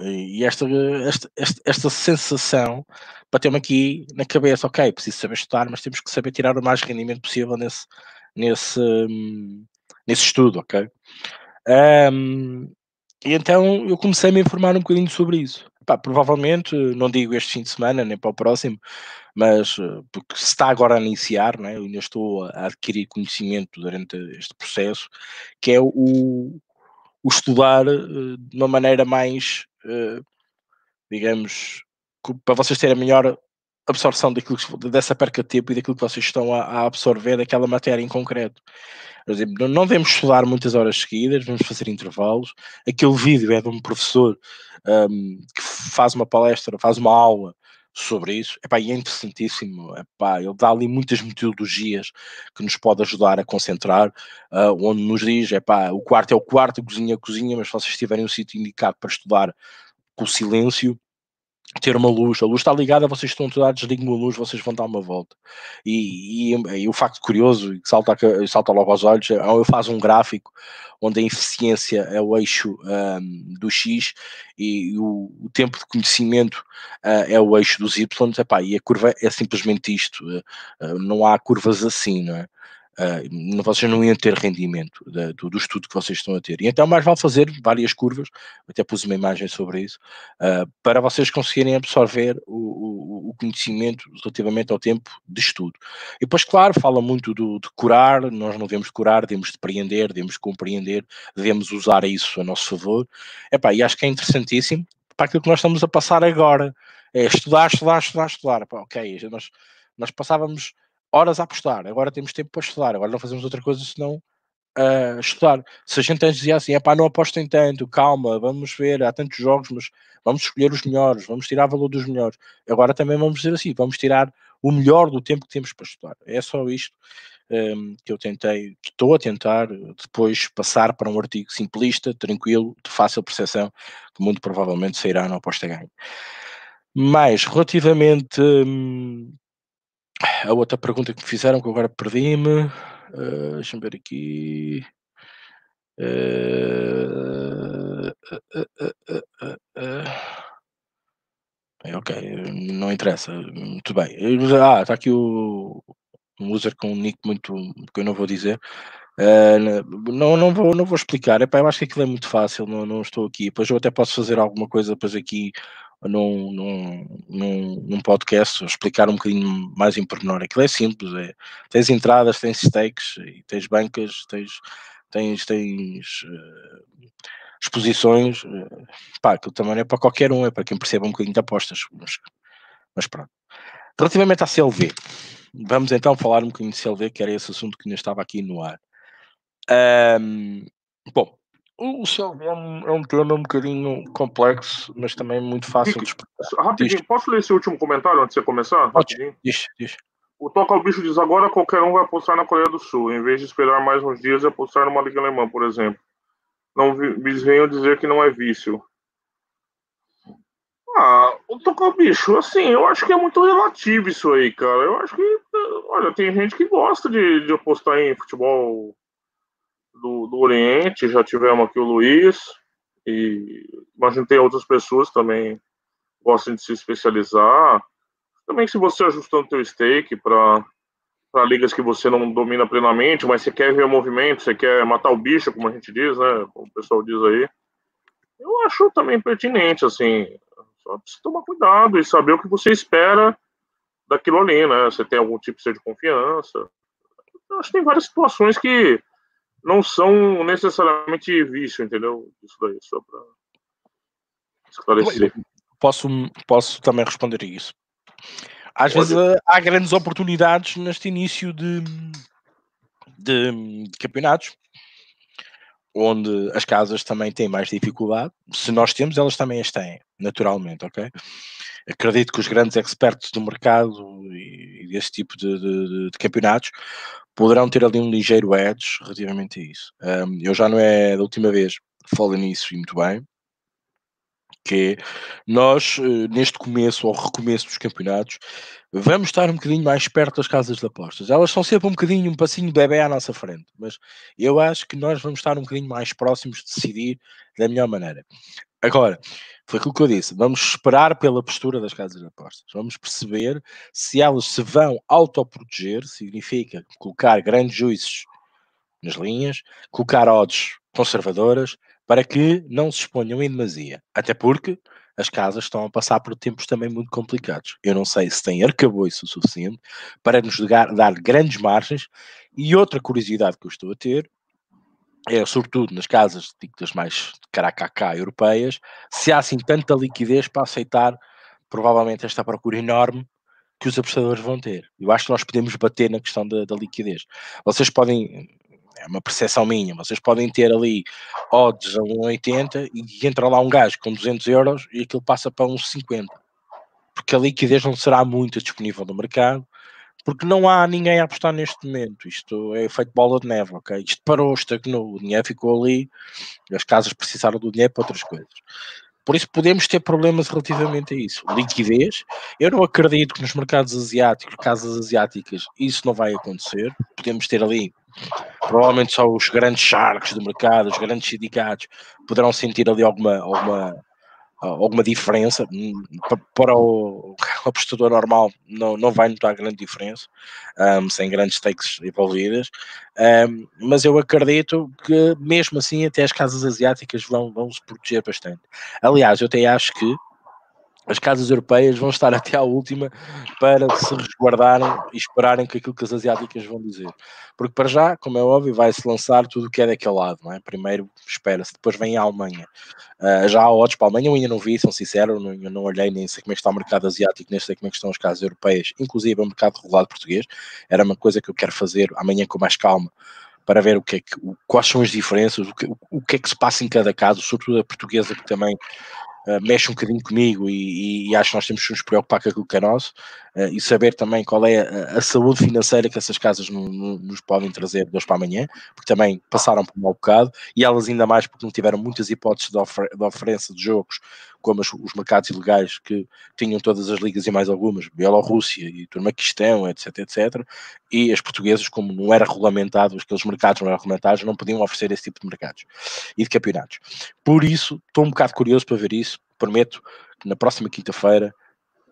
e esta, esta, esta, esta sensação bateu-me aqui na cabeça, ok, preciso saber estudar, mas temos que saber tirar o mais rendimento possível nesse, nesse, nesse estudo, ok? Um, e então eu comecei a me informar um bocadinho sobre isso. Epá, provavelmente, não digo este fim de semana, nem para o próximo, mas eh, porque se está agora a iniciar, né, eu ainda estou a adquirir conhecimento durante este processo, que é o, o estudar uh, de uma maneira mais digamos, para vocês terem a melhor absorção daquilo que, dessa perca de tempo e daquilo que vocês estão a, a absorver daquela matéria em concreto. Por exemplo, não devemos estudar muitas horas seguidas, vamos fazer intervalos. Aquele vídeo é de um professor um, que faz uma palestra, faz uma aula sobre isso. Epá, e é interessantíssimo. Epá, ele dá ali muitas metodologias que nos pode ajudar a concentrar, uh, onde nos diz, epá, o quarto é o quarto, a cozinha é a cozinha, mas se vocês tiverem um sítio indicado para estudar com silêncio, ter uma luz, a luz está ligada, vocês estão todos, desligam a luz, vocês vão dar uma volta. E, e, e o facto curioso, que salta, salta logo aos olhos, é eu faço um gráfico onde a eficiência é o eixo um, do X e o, o tempo de conhecimento uh, é o eixo dos Y, epá, e a curva é simplesmente isto, uh, não há curvas assim, não é? Uh, vocês não iam ter rendimento de, do, do, estudo que vocês estão a ter. E então mais vale fazer várias curvas, até pus uma imagem sobre isso, uh, para vocês conseguirem absorver o, o, o, conhecimento relativamente ao tempo de estudo. E depois, claro, fala muito do, de curar, nós não devemos curar, devemos depreender, devemos compreender, devemos usar isso a nosso favor. Epá, e acho que é interessantíssimo para aquilo que nós estamos a passar agora. É estudar, estudar, estudar, estudar. Epá, ok, nós, nós passávamos horas a apostar, agora temos tempo para estudar, agora não fazemos outra coisa senão uh, estudar. Se a gente dizia assim, é pá, não apostem tanto, calma, vamos ver, há tantos jogos, mas vamos escolher os melhores, vamos tirar valor dos melhores. Agora também vamos dizer assim, vamos tirar o melhor do tempo que temos para estudar. É só isto um, que eu tentei, que estou a tentar depois passar para um artigo simplista, tranquilo, de fácil percepção, que muito provavelmente sairá no aposta ganho. Mas relativamente hum, a outra pergunta que me fizeram, que agora perdi-me. Uh, Deixa-me ver aqui. Uh, uh, ok, não interessa. Muito bem. Ah, está aqui o um user com um nick muito que eu não vou dizer. Uh, não, não, vou, não vou explicar. Epá, eu acho que aquilo é muito fácil, não, não estou aqui. Depois eu até posso fazer alguma coisa depois aqui num, num, num, podcast, explicar um bocadinho mais em pormenor. Aquilo é simples, é, tens entradas, tens stakes, tens bancas, tens, tens, tens uh, exposições, uh, pá, aquilo também é para qualquer um, é para quem perceba um bocadinho de apostas, mas, mas pronto. Relativamente à CLV, vamos então falar um bocadinho de CLV, que era esse assunto que ainda estava aqui no ar. Um, bom, o CLV é um, é um um bocadinho complexo, mas também muito fácil de explicar. Rapidinho, diz. posso ler esse último comentário antes de você começar? Rapidinho. Diz, diz. O Toca ao Bicho diz agora qualquer um vai apostar na Coreia do Sul, em vez de esperar mais uns dias e apostar numa Liga Alemã, por exemplo. Não me venham dizer que não é vício. Ah, o Toca ao Bicho, assim, eu acho que é muito relativo isso aí, cara. Eu acho que, olha, tem gente que gosta de, de apostar em futebol do, do Oriente, já tivemos aqui o Luiz, e imagino tem outras pessoas também gostam de se especializar. Também se você ajustando teu stake para para ligas que você não domina plenamente, mas você quer ver o movimento, você quer matar o bicho, como a gente diz, né? Como o pessoal diz aí. Eu acho também pertinente, assim, só precisa tomar cuidado e saber o que você espera daquilo ali, né? Você tem algum tipo de confiança. Eu acho que tem várias situações que não são necessariamente vício, entendeu? Isso daí, só para esclarecer. Posso, posso também responder a isso. Às Pode. vezes eh, há grandes oportunidades neste início de, de, de campeonatos onde as casas também têm mais dificuldade. Se nós temos, elas também as têm, naturalmente, ok? Acredito que os grandes expertos do mercado e, desse tipo de, de, de, campeonatos poderão ter ali um ligeiro edge relativamente a isso. Um, eu já não é da última vez, falo nisso e muito bem, que nós, eh, neste começo ou recomeço dos campeonatos, vamos estar um bocadinho mais perto das casas de apostas. Elas são sempre um bocadinho, um passinho bebê à nossa frente, mas eu acho que nós vamos estar um bocadinho mais próximos de decidir da melhor maneira. Agora, foi aquilo que eu disse, vamos esperar pela postura das casas de apostas. Vamos perceber se elas se vão autoproteger, significa colocar grandes juízes nas linhas, colocar odds conservadoras, para que não se exponham em demasia. Até porque as casas estão a passar por tempos também muito complicados. Eu não sei se têm arcabouço o suficiente para nos dar, dar grandes margens. E outra curiosidade que eu estou a ter é, sobretudo nas casas ditas mais caracacá europeias, se há assim tanta liquidez para aceitar provavelmente esta procura enorme que os apostadores vão ter. Eu acho que nós podemos bater na questão da, da liquidez. Vocês podem, é uma percepção minha, vocês podem ter ali odds a 1,80 e entra lá um gajo com 200 euros e aquilo passa para uns 50. Porque a liquidez não será muito disponível no mercado, porque não há ninguém a apostar neste momento. Isto é feito bola de neve, ok? Isto parou, estagnou, o dinheiro ficou ali, as casas precisaram do dinheiro para outras coisas. por isso podemos ter problemas relativamente a isso. Liquidez, eu não acredito que nos mercados asiáticos, casas asiáticas, isso não vai acontecer. Podemos ter ali, provavelmente só os grandes sharks do mercado, os grandes sindicatos, poderão sentir ali alguma, alguma alguma diferença. Para o apostador normal não, não vai notar grande diferença, um, sem grandes stakes envolvidas, um, mas eu acredito que mesmo assim até as casas asiáticas vão, vão se proteger bastante. Aliás, eu até acho que as casas europeias vão estar até à última para se resguardarem e esperarem com aquilo que as asiáticas vão dizer. Porque para já, como é óbvio, vai-se lançar tudo o que é daquele lado, não é? Primeiro espera-se, depois vem a Alemanha. Uh, já há odds para a Alemanha, eu ainda não vi, são sincero, não, eu não olhei nem sei como é que está o mercado asiático, nem sei como é que estão as casas europeias, inclusive o mercado regulado português. Era uma coisa que eu quero fazer amanhã com mais calma, para ver o que é que, o, quais são as diferenças, o que, o, o que é que se passa em cada caso, sobretudo a portuguesa que também mexe um bocadinho comigo e, e, acho que nós temos que nos preocupar com aquilo que é nosso e saber também qual é a, a saúde financeira que essas casas no, no, nos podem trazer de hoje para amanhã, porque também passaram por um mau bocado e elas ainda mais porque não tiveram muitas hipóteses de, ofer de de jogos como os, os, mercados ilegais que tinham todas as ligas e mais algumas, Bielorrússia e Turmaquistão, etc, etc, e as portuguesas, como não era regulamentado, aqueles mercados não eram regulamentados, não podiam oferecer esse tipo de mercados e de campeonatos. Por isso, estou um bocado curioso para ver isso, prometo que na próxima quinta-feira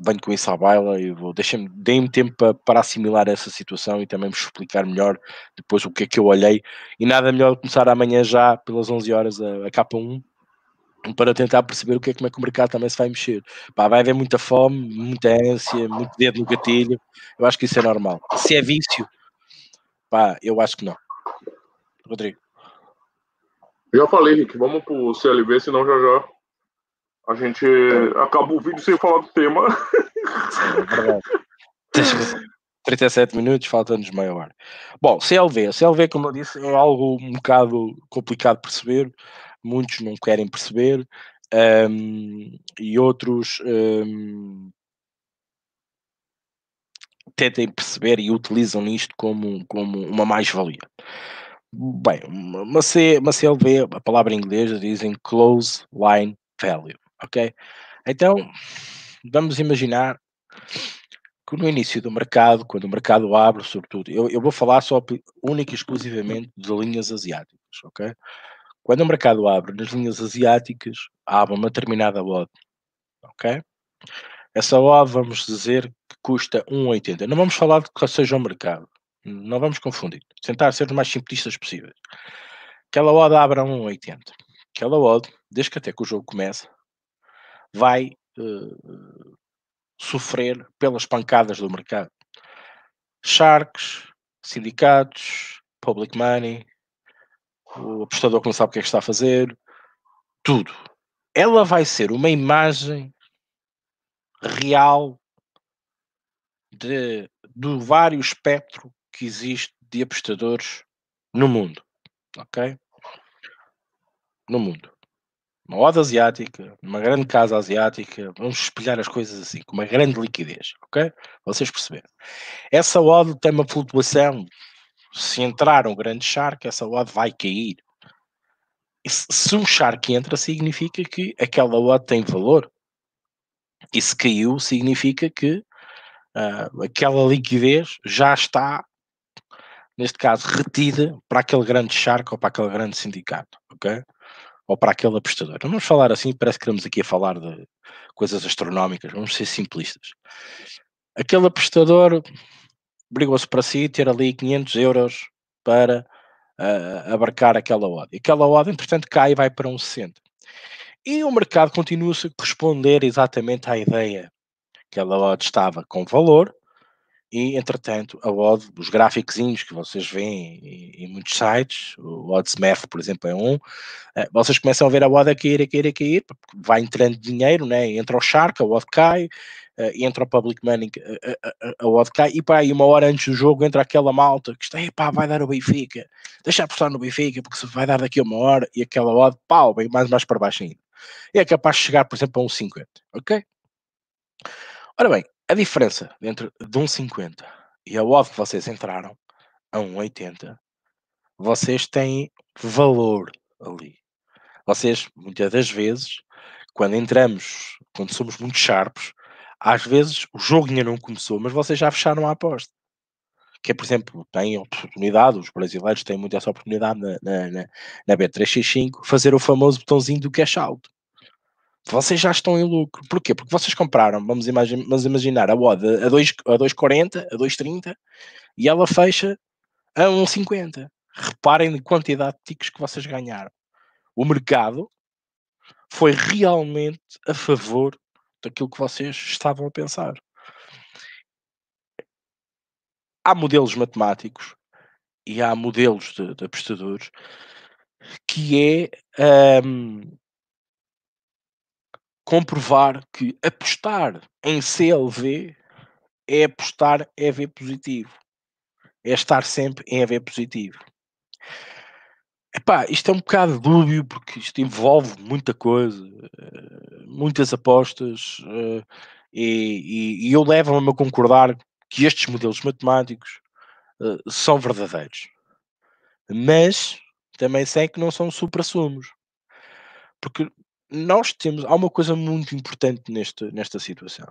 venho com isso à baila e vou deixem-me, deem-me tempo para, para assimilar essa situação e também vos explicar melhor depois o que é que eu olhei e nada melhor começar amanhã já pelas 11 horas a, a K1 para tentar perceber o que é como é que o mercado também se vai mexer. Pá, vai haver muita fome, muita ânsia, muito dedo no gatilho. Eu acho que isso é normal. Se é vício, pá, eu acho que não. Rodrigo. Já falei, Rick, vamos pro CLB, senão já já a gente acaba o vídeo sem falar do tema. É verdade. 37 minutos, falta-nos meia hora. Bom, CLV. CLV, como eu disse, é algo um bocado complicado de perceber muitos não querem perceber um, e outros um, tentem perceber e utilizam isto como, como uma mais-valia. Bem, uma CLV, a palavra em inglês dizem Close Line Value, ok? Então, vamos imaginar que no início do mercado, quando o mercado abre, sobretudo, eu, eu vou falar só única e exclusivamente de linhas asiáticas, ok? Quando o mercado abre nas linhas asiáticas, abre uma determinada odd, ok? Essa odd, vamos dizer, que custa 1,80. Não vamos falar de que seja o mercado. Não vamos confundir. Tentar ser o mais simplistas possível. Aquela odd abre a 1,80. Aquela odd, desde que até que o jogo começa, vai uh, sofrer pelas pancadas do mercado. Sharks, sindicatos, public money, o apostador que não sabe o que é que está a fazer, tudo. Ela vai ser uma imagem real de, do vário espectro que existe de apostadores no mundo. Ok? No mundo. Uma oda asiática, uma grande casa asiática, vamos espelhar as coisas assim, com uma grande liquidez, ok? Vocês perceberam. Essa odd tem uma flutuação se entrar um grande shark, essa odd vai cair. E se um shark entra, significa que aquela odd tem valor. E se caiu, significa que uh, aquela liquidez já está, neste caso, retida para aquele grande shark ou para aquele grande sindicato, ok? Ou para aquele apostador. Não vamos falar assim, parece que estamos aqui a falar de coisas astronómicas, vamos ser simplistas. Aquele apostador obrigou-se para si ter ali 500 euros para uh, abarcar aquela odd. E aquela odd, entretanto, cai e vai para um 60. E o mercado continua-se a corresponder exatamente à ideia que aquela odd estava com valor e, entretanto, a odd, os gráficos que vocês veem em, muitos sites, o Oddsmath, por exemplo, é um, uh, vocês começam a ver a odd a cair, a cair, a cair, vai entrando dinheiro, né? entra o Shark, a odd cai, uh, entra o public money, a, a, a odd cai, e pá, aí uma hora antes do jogo entra aquela malta que está, pá, vai dar o Benfica, deixa apostar no Benfica, porque se vai dar daqui a uma hora, e aquela odd, pau, vem mais, mais para baixo ainda. E é capaz de chegar, por exemplo, a um 50, ok? Ora bem, a diferença entre de um 50 e a odd que vocês entraram, a um 80, vocês têm valor ali. Vocês, muitas das vezes, quando entramos, quando somos muito sharpos, às vezes o jogo ainda não começou, mas vocês já fecharam a aposta. Que é, por exemplo, tem oportunidade, os brasileiros têm muito essa oportunidade na, na, na, na B365, fazer o famoso botãozinho do cash out. Vocês já estão em lucro. Porquê? Porque vocês compraram, vamos, imagine, vamos imaginar, a odd a 2,40, a 2,30 e ela fecha a 1,50. Reparem na quantidade de ticos que vocês ganharam. O mercado foi realmente a favor daquilo que vocês estavam a pensar. Há modelos matemáticos e há modelos de, de apostadores que é um, comprovar que apostar em CLV é apostar EV positivo. É estar sempre em EV positivo. Epá, isto é um bocado dúbio porque isto envolve muita coisa, eh, muitas apostas, eh, e, e, e eu levo-me a concordar que estes modelos matemáticos eh, são verdadeiros. Mas também sei que não são supra-sumos. Porque nós temos. Há uma coisa muito importante neste, nesta situação.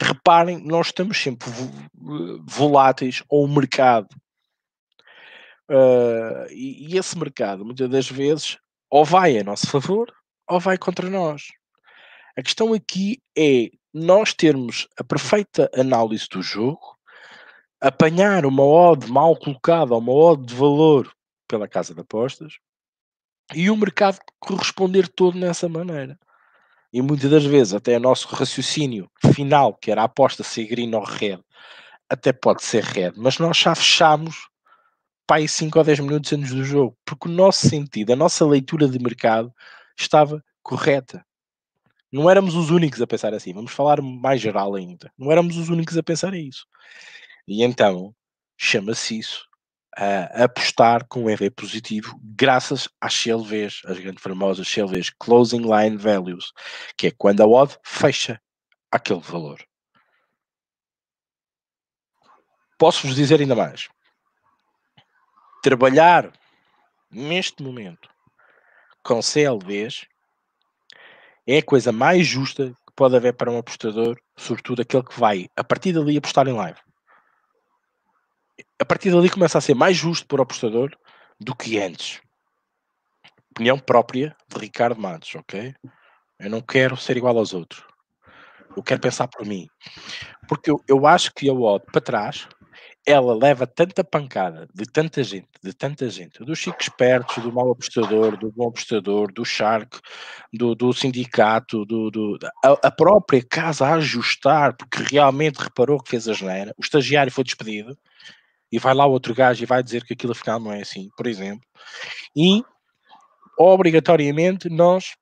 Reparem, nós estamos sempre voláteis ao mercado Uh, e, e, esse mercado, muitas das vezes, ou vai a nosso favor ou vai contra nós. A questão aqui é nós termos a perfeita análise do jogo, apanhar uma odd mal colocada, uma odd de valor pela casa de apostas e o mercado corresponder todo nessa maneira. E muitas das vezes, até o nosso raciocínio final, que era a aposta ser green ou red, até pode ser red, mas nós já fechamos pai 5 ou 10 minutos antes do jogo, porque o nosso sentido, a nossa leitura de mercado estava correta. Não éramos os únicos a pensar assim, vamos falar mais geral ainda. Não éramos os únicos a pensar isso. E então chama-se isso a apostar com EV positivo graças às CLVs, as grandes famosas CLVs, Closing Line Values, que é quando a odd fecha aquele valor. Posso-vos dizer ainda mais trabalhar neste momento com CLVs é a coisa mais justa que pode haver para um apostador, sobretudo aquele que vai a partir dali apostar em live. A partir dali começa a ser mais justo para o apostador do que antes. Opinião própria de Ricardo Matos, ok? Eu não quero ser igual aos outros. Eu quero pensar por mim. Porque eu, eu acho que a odd para trás ela leva tanta pancada de tanta gente, de tanta gente, dos chicos espertos, do mau apostador, do bom apostador, do Shark, do, do sindicato, do, do a, a, própria casa a ajustar, porque realmente reparou que fez a geneira, o estagiário foi despedido, e vai lá outro gajo e vai dizer que aquilo afinal não é assim, por exemplo, e obrigatoriamente nós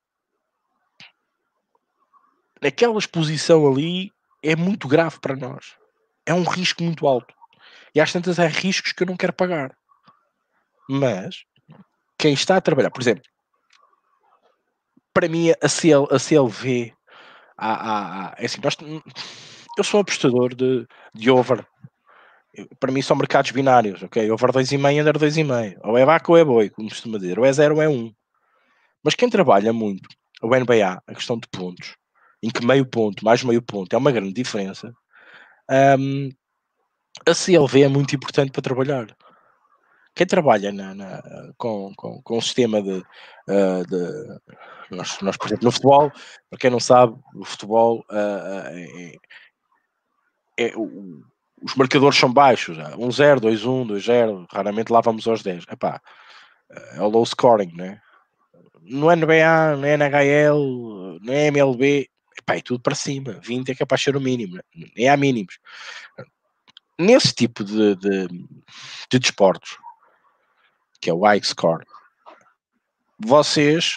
naquela exposição ali é muito grave para nós. É um risco muito alto. E às tantas há riscos que eu não quero pagar. Mas quem está a trabalhar, por exemplo, para mim a, CL, a CLV há, há, há, é assim, nós, eu sou apostador de, de over. Para mim são mercados binários, ok? Over 2,5 under 2,5. Ou é vaca ou é boi, como costuma dizer. Ou é 0 ou é 1. Um. Mas quem trabalha muito, o NBA, a questão de pontos, em que meio ponto, mais meio ponto, é uma grande diferença. Um, a CLV é muito importante para trabalhar. Quem trabalha na, na, com, com, com o sistema de, uh, de nós, nós, por exemplo, no futebol, para quem não sabe, o futebol uh, é, é, é o, os marcadores são baixos, 1-0, 2-1, 2-0, raramente lá vamos aos 10. Epá, é o low scoring, né? No NBA, no NHL, no MLB, epá, é tudo para cima. 20 é capaz de ser o mínimo, né? nem há mínimos nesse tipo de, de, de desportos, que é o high score, vocês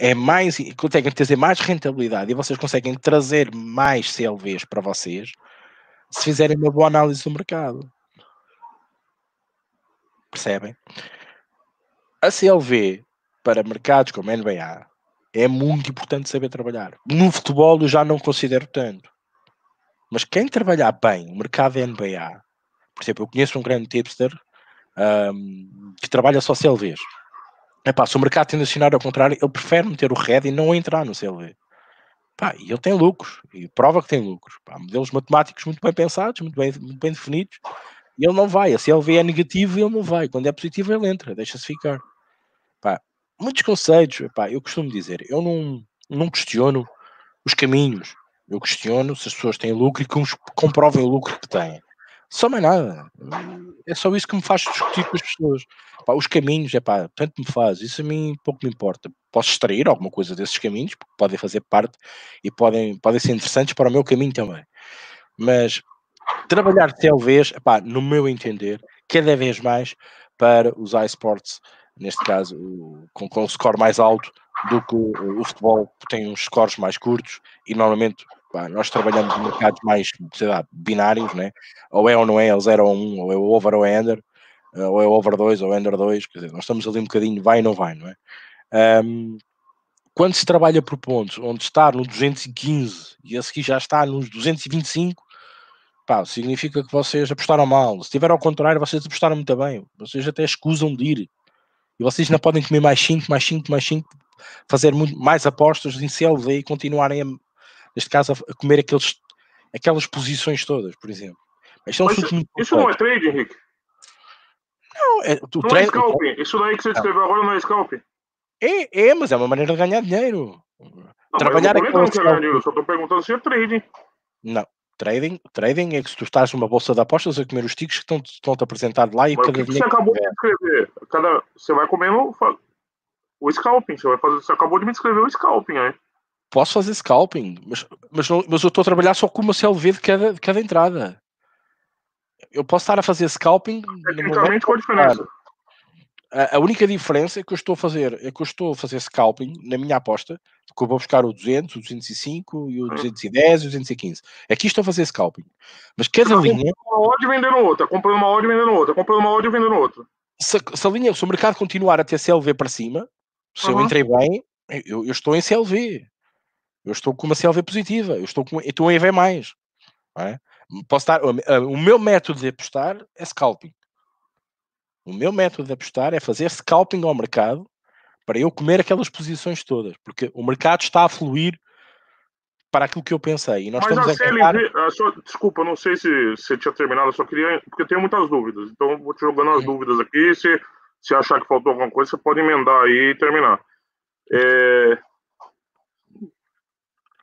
é mais, conseguem trazer mais rentabilidade e vocês conseguem trazer mais CLVs para vocês se fizerem uma boa análise do mercado. Percebem? A CLV para mercados como a NBA é muito importante saber trabalhar. No futebol eu já não considero tanto. Mas quem trabalhar bem o mercado NBA, por exemplo, eu conheço um grande tipster um, que trabalha só CLVs. Epá, se o mercado tendenciar ao contrário, ele prefere meter o RED e não entrar no CLV. Pá, e ele tem lucros, e prova que tem lucros. Pá, modelos matemáticos muito bem pensados, muito bem, muito bem definidos, e ele não vai. A CLV é negativo ele não vai. Quando é positivo, ele entra, deixa-se ficar. Pá, muitos conceitos, pá, eu costumo dizer, eu não, não questiono os caminhos, eu questiono se as pessoas têm lucro e que comprovem o lucro que têm. Só mais nada. É só isso que me faz discutir com as pessoas. Pá, os caminhos, é pá, tanto me faz. Isso a mim pouco me importa. Posso extrair alguma coisa desses caminhos, porque podem fazer parte e podem, podem ser interessantes para o meu caminho também. Mas trabalhar TLVs, epá, no meu entender, cada vez mais para os iSports, neste caso com, com o score mais alto do que o, o futebol, que tem uns scores mais curtos e normalmente nós trabalhamos em mercados mais, lá, binários, né? ou é ou não é, é 0 ou 1, um, ou é over ou é under, eh, ou é over 2 ou under 2, quer dizer, nós estamos ali um bocadinho vai e não vai, não é? Um, quando se trabalha por pontos, onde está no 215 e a seguir já está nos 225, pá, significa que vocês apostaram mal. Se tiver ao contrário, vocês apostaram muito bem. Vocês até escusam de ir. E vocês ainda podem comer mais 5, mais 5, mais 5, fazer muito, mais apostas em CLV e continuarem, neste caso, a comer aqueles, aquelas posições todas, por exemplo. Mas, Mas isso, isso não é trade, Henrique? Não, é, tu não é scalping. Isso daí que você descreveu agora não é scalping. É, é, mas é uma maneira de ganhar dinheiro. Não, Trabalhar eu não dinheiro, só estou perguntando se é trading. Não, trading, trading é que se tu estás numa bolsa de apostas a comer os ticos que estão, estão-te apresentados lá e mas cada o que, que você acabou de descrever? Cada, você vai comendo o scalping, você vai fazer, você acabou de me descrever o scalping aí. Posso fazer scalping, mas, mas, não, mas eu estou a trabalhar só com uma CLV de cada, de cada entrada. Eu posso estar a fazer scalping. Tecnicamente, qual a diferença? A, única diferença é que eu estou a fazer é que eu estou a fazer scalping na minha aposta, que eu vou buscar o 200, o 205 e o 210 e o 215. Aqui estou a fazer scalping. Mas cada linha. Uma odd vendendo outra, comprando uma odd vendendo outra, comprando uma odd vendendo outra. Se, se, a linha, se o mercado continuar a ter CLV para cima, se uhum. eu entrei bem, eu, eu, estou em CLV. Eu estou com uma CLV positiva. Eu estou, com, eu estou em EV. É? Posso estar, o meu método de apostar é scalping. O meu método de apostar é fazer scalping ao mercado para eu comer aquelas posições todas, porque o mercado está a fluir para aquilo que eu pensei. E nós Mas estamos a CLV, a só, desculpa, não sei se você tinha terminado, eu só queria, porque eu tenho muitas dúvidas, então vou te jogando as dúvidas aqui, se, se achar que faltou alguma coisa, você pode emendar aí e terminar. É...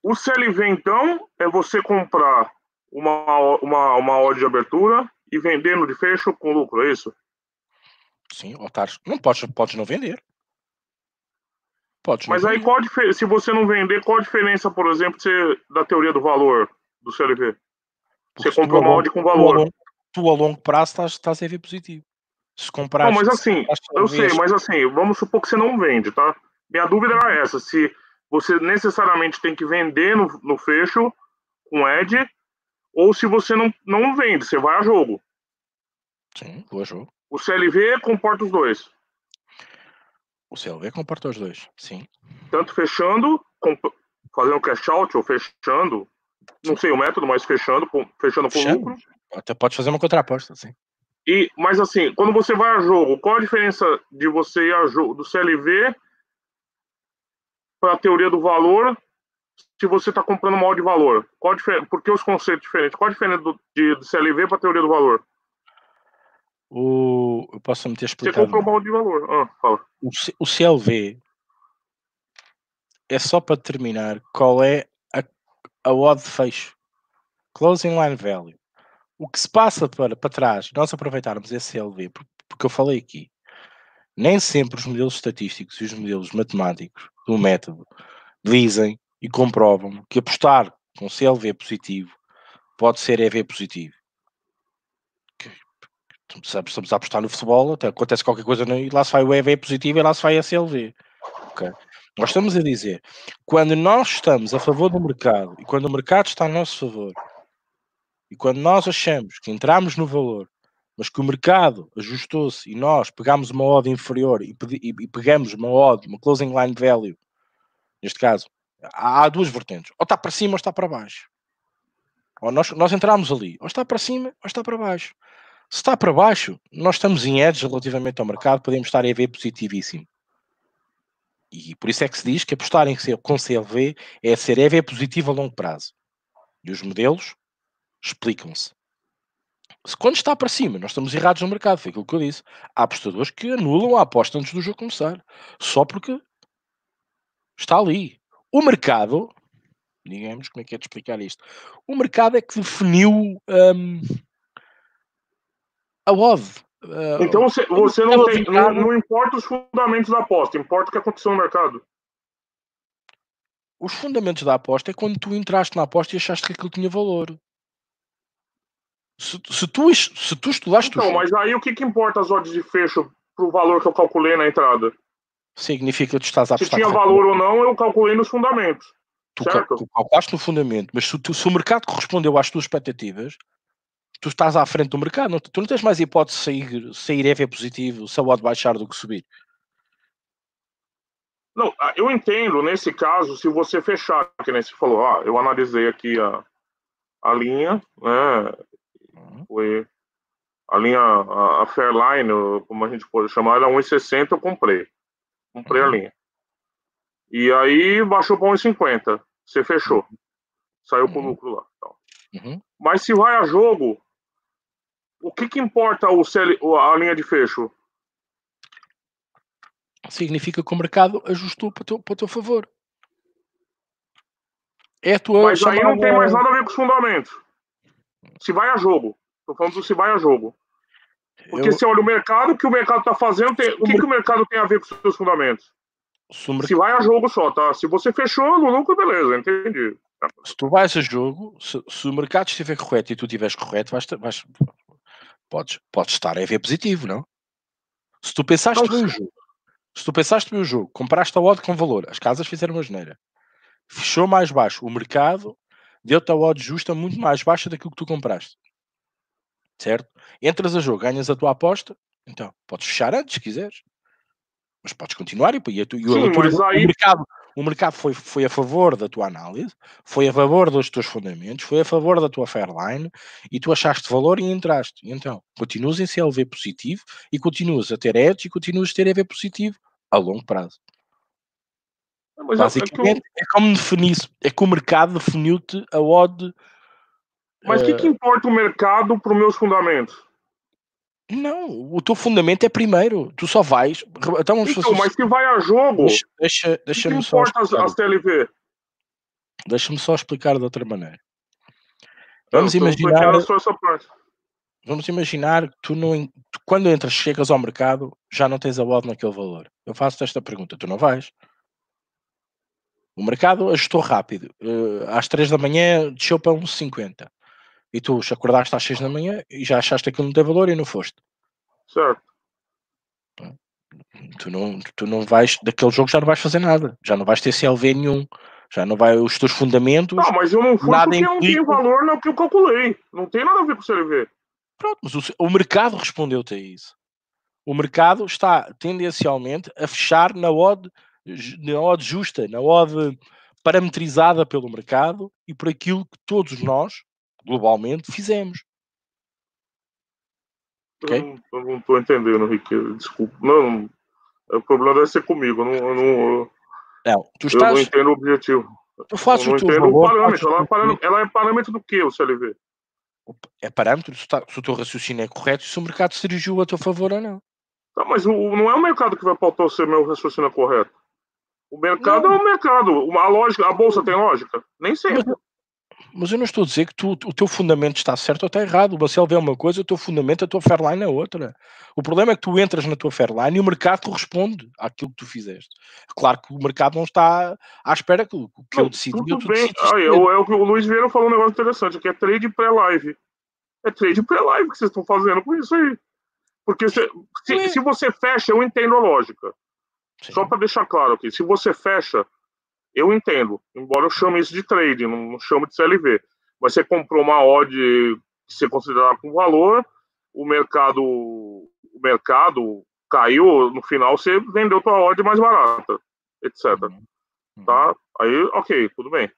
O CLV, então, é você comprar uma, uma, uma ordem de abertura e vendendo de fecho com lucro, é isso? Sim, otários. Não podes, podes não vender. Podes Mas aí, qual a se você não vender, qual a diferença, por exemplo, da teoria do valor do CLV? Você comprou uma odd com valor. Tu a, longo, tu a longo prazo estás, estás ver positivo. Se comprar. Não, mas assim, eu sei, mas assim, vamos supor que você não vende, tá? Minha dúvida era essa: se você necessariamente tem que vender no, no fecho com Ed, ou se você não, não vende, você vai a jogo. Sim, vou a jogo. O CLV comporta os dois. O CLV comporta os dois, sim. Tanto fechando, fazendo cash out ou fechando, não sei o método, mas fechando, fechando com fechando. lucro. Até pode fazer uma contraposta, sim. E, mas assim, quando você vai a jogo, qual a diferença de você ir a jogo do CLV para a teoria do valor se você está comprando mal de valor? Qual a Por que os conceitos diferentes? Qual a diferença do, de, CLV para a teoria do valor? O, eu posso me ter explicado. Você comprou mal de valor. Ah, fala. O, o CLV é só para determinar qual é a, a odd de fecho. Closing line value. O que se passa para, para trás, nós aproveitarmos esse CLV, porque eu falei aqui, nem sempre os modelos estatísticos e os modelos matemáticos do método dizem e comprovam que apostar com CLV positivo pode ser EV positivo estamos a apostar no futebol, até acontece qualquer coisa e lá se vai o EV positivo e lá se vai a CLV. Okay? Nós estamos a dizer, quando nós estamos a favor do mercado e quando o mercado está a nosso favor e quando nós achamos que entramos no valor, mas que o mercado ajustou-se e nós pegamos uma odd inferior e, e, pegamos uma odd, uma closing line value, neste caso, há, há duas vertentes, ou está para cima ou está para baixo. Ou nós, nós entramos ali, ou está para cima ou está para baixo. Se está para baixo, nós estamos em edge relativamente ao mercado, podemos estar a ver positivíssimo. E por isso é que se diz que apostar em com CLV é ser EV positivo a longo prazo. E os modelos explicam-se. Quando está para cima, nós estamos errados no mercado, foi aquilo que eu disse. Há apostadores que anulam a aposta antes do jogo começar, só porque está ali. O mercado, digamos, como é que é de explicar isto? O mercado é que definiu um, a odd. Uh, então você, você não tem, não, não, importa os fundamentos da aposta, importa o que aconteceu no mercado. Os fundamentos da aposta é quando tu entraste na aposta e achaste que aquilo tinha valor. Se, se, tu, se tu estudaste. Então, mas aí o que, que importa as odds de fecho para o valor que eu calculei na entrada? Significa que tu estás a. Se tinha valor ou não, eu calculei nos fundamentos. Tu, certo? tu calculaste no fundamento, mas se, tu, se, o mercado correspondeu às tuas expectativas, tu estás à frente do mercado. Não, tu não tens mais hipótese de sair, sair EV positivo se a odd baixar do que subir. Não, ah, eu entendo nesse caso, se você fechar, que nem você falou, ah, eu analisei aqui a, a linha, né, Uhum. Foi a linha, a, a Fairline, como a gente pode chamar, era 1,60, eu comprei. Comprei uhum. a linha. E aí baixou para 1,50. Você fechou. Saiu com uhum. lucro lá. Então. Mas se vai a jogo, o que, que importa o CL, a linha de fecho? Significa que o mercado ajustou para o teu, para o teu favor. É a tua Mas aí não tem mais nada a ver com os fundamentos se vai a jogo. Tô falando do se vai a jogo. Porque eu... você olha o mercado, o que o mercado está fazendo, tem... o que, que o mercado tem a ver com os seus fundamentos? Se vai a jogo só, tá? Se você fechou no lucro, beleza, entendi. Se tu vais a jogo, se, se o mercado estiver correto e tu estiveres correto, vais, vais, podes, podes estar a ver positivo, não? Se tu pensaste bem o jogo, se tu pensaste bem o jogo, compraste a odd com valor, as casas fizeram uma geneira, fechou mais baixo, o mercado deu-te a odd justa muito mais baixa daquilo que tu compraste. Certo? Entras a jogo, ganhas a tua aposta, então podes fechar antes, se quiseres. Mas podes continuar e, e, tu, e Sim, o, aí... o, mercado, o mercado foi, foi a favor da tua análise, foi a favor dos teus fundamentos, foi a favor da tua Fairline e tu achaste valor e entraste. Então, continuas em CLV positivo e continuas a ter edge e continuas a ter EV positivo a longo prazo. Mas é Basicamente, é, como definir é que o mercado definiu-te a odd. Mas o uh... que, que eh, importa o mercado para os meus fundamentos? Não, o teu fundamento é primeiro. Tu só vais. Então, então, mas se vai a jogo. Deixa, deixa, que, que só importa explicar. as TLV? Deixa-me só explicar de outra maneira. Vamos imaginar. Vamos imaginar que tu não. Tu, quando entras, chegas ao mercado, já não tens a odd naquele valor. Eu faço-te esta pergunta: tu não vais? O mercado ajustou rápido. Uh, às 3 da manhã desceu para uns 50. E tu acordaste às 6 da manhã e já achaste que não tem valor e não foste. Certo. Tu não, tu não vais, daquele jogo já não vais fazer nada. Já não vais ter CLV nenhum. Já não vai os teus fundamentos. Não, mas eu não fui nada porque implica... não tem valor no que eu calculei. Não tem nada a ver com o CLV. Pronto, mas o, o mercado respondeu-te a isso. O mercado está tendencialmente a fechar na odd na odd justa, na odd parametrizada pelo mercado e por aquilo que todos nós, globalmente, fizemos. Okay? Eu não estou entendendo, Rick. Desculpa. Não, o problema deve ser comigo. Eu não, eu não, não, tu estás... eu não entendo o objetivo. Tu fazes eu não o entendo valor, o parâmetro. Ela é parâmetro, ela é parâmetro do que, o CLV? É parâmetro se, tá, se o teu raciocínio é correto se o mercado se dirigiu a teu favor ou não. Tá, mas o, não é o mercado que vai pautar se o meu raciocínio é correto. O mercado não. é o mercado. A lógica, a bolsa tem lógica? Nem sempre. Mas, mas eu não estou a dizer que tu, o teu fundamento está certo ou está errado. O Marcelo vê uma coisa, o teu fundamento, a tua Fairline é outra. O problema é que tu entras na tua Fairline e o mercado corresponde àquilo que tu fizeste. Claro que o mercado não está à espera que, que não, eu decidi. Tudo bem. Ah, é, o, o Luiz Vieira falou um negócio interessante, que é trade pré-live. É trade pré-live que vocês estão fazendo com isso aí. Porque se, se, se você fecha, eu entendo a lógica. Sim. Só para deixar claro aqui, se você fecha, eu entendo, embora eu chame isso de trade, não, não chamo de CLV. Mas você comprou uma odd que você considerar com valor, o mercado, o mercado caiu, no final você vendeu tua odd mais barata, etc. Uhum. uhum. Tá? Aí, ok, tudo bem.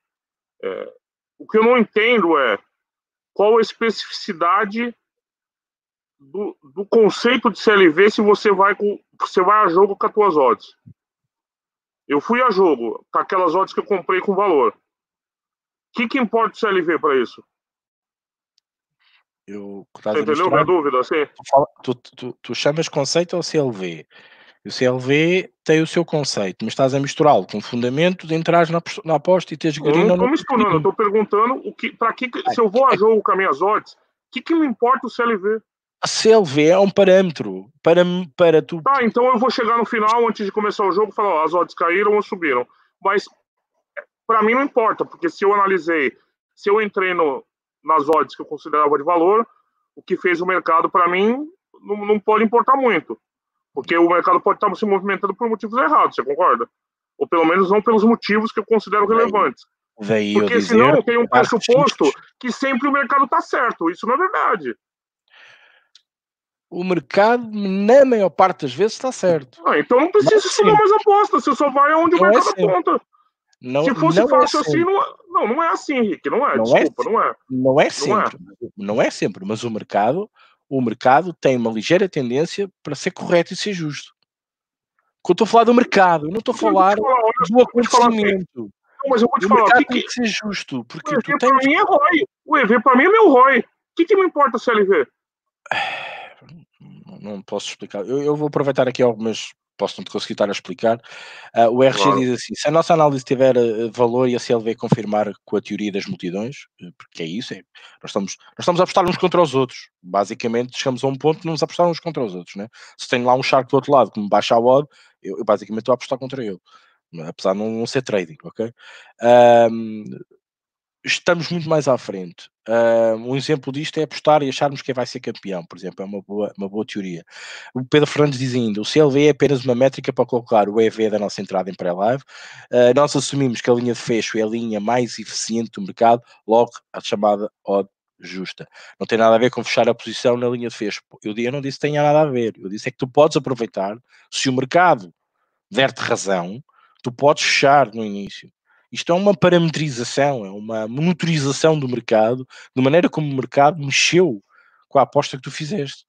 É, o que eu não entendo é qual a especificidade do, do conceito de CLV se você vai com você vai a jogo com as tuas odds. Eu fui a jogo com aquelas odds que eu comprei com valor. O que, que importa o CLV para isso? Eu, Você entendeu minha dúvida? Assim? Tu, tu, tu, tu, chamas conceito ou CLV? O CLV tem o seu conceito, mas estás a misturá-lo com o fundamento de entrar na, na aposta e teres green. Não estou misturando, estou perguntando o que, para que, se eu vou a jogo com as minhas odds, o que, que me importa o CLV? A CLV é um parâmetro para, para tu. Tá, então eu vou chegar no final, antes de começar o jogo, e falar: ó, as odds caíram ou subiram. Mas para mim não importa, porque se eu analisei, se eu entrei no, nas odds que eu considerava de valor, o que fez o mercado para mim não, não pode importar muito. Porque o mercado pode estar se movimentando por motivos errados, você concorda? Ou pelo menos não pelos motivos que eu considero relevantes. Daí Porque dizer, senão tem um pressuposto que sempre o mercado está certo. Isso não é verdade. O mercado, na maior parte das vezes, está certo. Ah, então não precisa não estudar mais apostas. Você só vai onde não o mercado é aponta. Não, Se fosse fácil é assim, não, é, não, não é assim, Rick. Não é. Não é Desculpa, é, não é. Não é sempre. Não é sempre. Mas o mercado o mercado tem uma ligeira tendência para ser correto e ser justo. Quando estou a falar do mercado, não estou a falar do acontecimento. Não, mas eu vou te o falar, mercado que tem que ser justo. Porque o EV tens... para mim é ROI. O EV para mim é meu ROI. O que, que me importa o CLV? Não posso explicar. Eu, eu vou aproveitar aqui algumas posso não te conseguir estar a explicar. Uh, o RG claro. diz assim: se a nossa análise tiver uh, valor e a CLV confirmar com a teoria das multidões, uh, porque é isso, é, nós, estamos, nós estamos a apostar uns contra os outros. Basicamente, chegamos a um ponto que não nos apostar uns contra os outros. Né? Se tem lá um shark do outro lado que me baixa a odd, eu, eu basicamente estou a apostar contra ele. Apesar de não, não ser trading, ok? Estamos muito mais à frente. Uh, um exemplo disto é apostar e acharmos que vai ser campeão, por exemplo, é uma boa, uma boa teoria. O Pedro Fernandes diz ainda: o CLV é apenas uma métrica para colocar o EV da nossa entrada em pré-live. Uh, nós assumimos que a linha de fecho é a linha mais eficiente do mercado, logo a chamada odd justa. Não tem nada a ver com fechar a posição na linha de fecho. Eu, eu não disse que tenha nada a ver, eu disse é que tu podes aproveitar, se o mercado der-te razão, tu podes fechar no início. Isto é uma parametrização, é uma monitorização do mercado, de maneira como o mercado mexeu com a aposta que tu fizeste.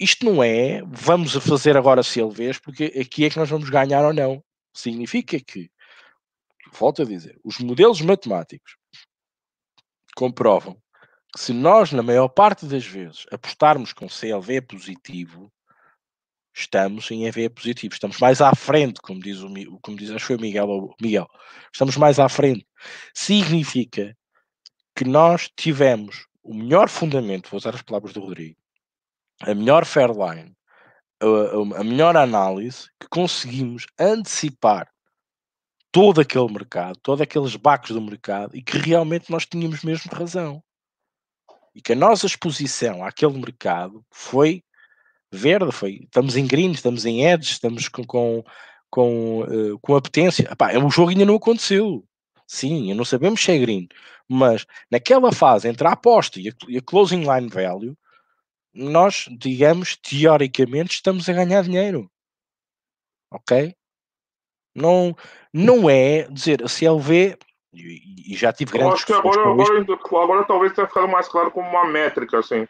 Isto não é vamos a fazer agora CLVs porque aqui é que nós vamos ganhar ou não. Significa que, volto a dizer, os modelos matemáticos comprovam que se nós, na maior parte das vezes, apostarmos com CLV positivo, estamos em EV positivo, estamos mais à frente, como diz, o, como diz acho que foi o Miguel, o Miguel, estamos mais à frente. Significa que nós tivemos o melhor fundamento, vou usar as palavras do Rodrigo, a melhor fairline, a, a melhor análise, que conseguimos antecipar todo aquele mercado, todos aqueles baques do mercado e que realmente nós tínhamos mesmo razão. E que a nossa exposição àquele mercado foi verde, foi, estamos em green, estamos em edge, estamos com, com, com, uh, com apetência. Epá, o jogo ainda não aconteceu. Sim, não sabemos se é green, mas naquela fase entre a aposta e a, e a closing line value, nós, digamos, teoricamente estamos a ganhar dinheiro. Ok? Não, não é dizer a CLV, e, e já tive grandes. Eu acho que agora, agora, agora talvez tenha ficado mais claro como uma métrica, assim.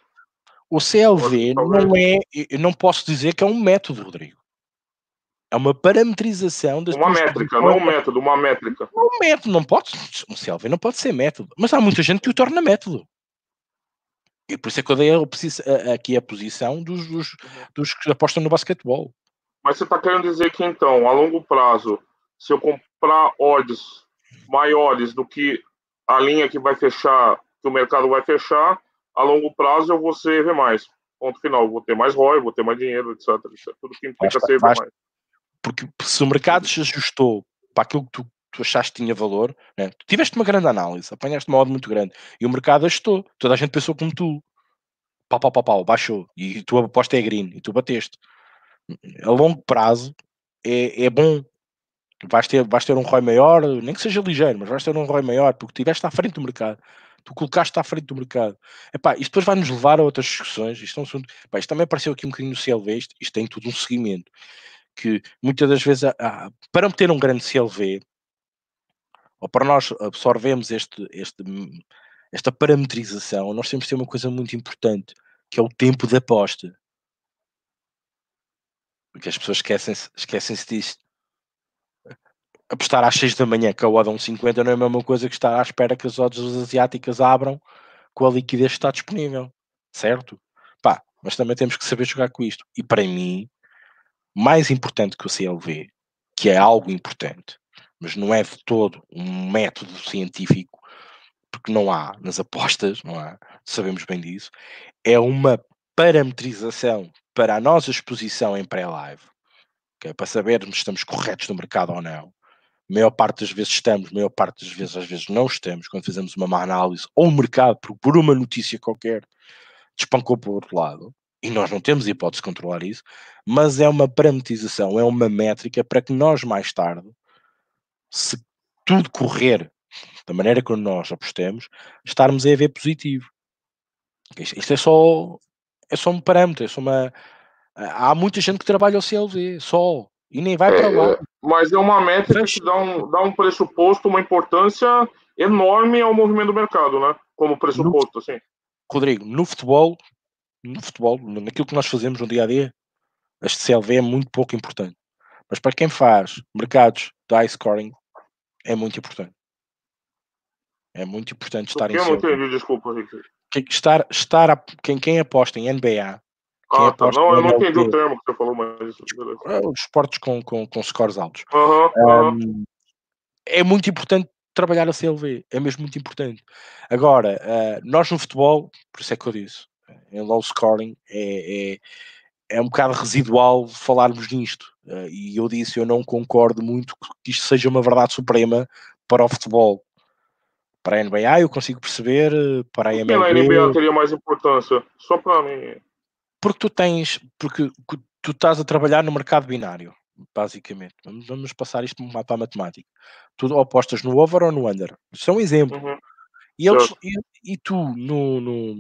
O CLV não é, eu não posso dizer que é um método, Rodrigo. É uma parametrização das Uma métrica, não um método, uma métrica. Um método, não pode, um CLV não pode ser método, mas há muita gente que o torna método. E por isso é que eu dei aqui a posição dos, dos, dos que apostam no basquetebol. Mas você está querendo dizer que então, a longo prazo, se eu comprar odds maiores do que a linha que vai fechar, que o mercado vai fechar, a longo prazo eu vou ser ver mais. Ponto final, vou ter mais ROI, vou ter mais dinheiro, etc. etc. Tudo que implica ser mais. Porque se o mercado se ajustou para aquilo que tu, tu achaste que tinha valor, né? tu tiveste uma grande análise, apanhaste uma odd muito grande e o mercado ajustou. Toda a gente pensou como tu. Pau, pau, pau, pau, baixou. E a tua aposta é green e tu bateste. A longo prazo é, é bom. Vais ter, vais ter um ROI maior, nem que seja ligeiro, mas vais ter um ROI maior porque estiveste à frente do mercado tu colocaste à frente do mercado. Epá, isto depois vai nos levar a outras discussões. Isto, é um assunto, epá, isto também apareceu aqui um bocadinho no CLV, isto, isto tem tudo um seguimento. Que muitas das vezes, ah, para ter um grande CLV, ou para nós absorvermos este, este, esta parametrização, nós temos que ter uma coisa muito importante, que é o tempo de aposta. Porque as pessoas esquecem-se esquecem disto. Apostar às 6 da manhã que a odd 1,50 não é a mesma coisa que estar à espera que as odds asiáticas abram com a liquidez que está disponível, certo? Pá, mas também temos que saber jogar com isto. E para mim, mais importante que o CLV, que é algo importante, mas não é de todo um método científico, porque não há nas apostas, não há, sabemos bem disso, é uma parametrização para a nossa exposição em pré-live, okay? para sabermos se estamos corretos no mercado ou não. Maior parte das vezes estamos, maior parte das vezes às vezes não estamos, quando fazemos uma má análise, ou o mercado, por, por uma notícia qualquer, despancou para o outro lado, e nós não temos hipótese de controlar isso, mas é uma parametrização, é uma métrica para que nós mais tarde, se tudo correr da maneira como nós apostemos, estarmos a ver positivo. Isto é só, é só um parâmetro, é só uma. Há muita gente que trabalha ao CLV, só, e nem vai para lá. é, mas é uma métrica que dá um, dá um pressuposto, uma importância enorme ao movimento do mercado, né? Como pressuposto, assim. Rodrigo, no futebol, no futebol, naquilo que nós fazemos no dia a dia, este CLV é muito pouco importante. Mas para quem faz mercados de high scoring, é muito importante. É muito importante estar em eu não CLV. entendi, desculpa, Rick. Estar, estar a, quem, quem aposta em NBA, Ah, tá. Não, eu não entendi o MLB, termo que você falou, mas os esportes com, com, com scores altos. Hum, é muito importante trabalhar a CLV, é mesmo muito importante. Agora, ah, nós no futebol, por isso é que eu disse, em low scoring, é, é, é um bocado residual falarmos nisto. Ah, e eu disse, eu não concordo muito que isto seja uma verdade suprema para o futebol. Para a NBA eu consigo perceber, para a Por que na MLB, NBA teria mais importância? Só pra mim. Porque tu tens, porque tu estás a trabalhar no mercado binário, basicamente. Vamos, passar isto para a matemática. Tu apostas no over ou no under. Isso é um exemplo. Uhum. E, eles, e, e tu, no, no,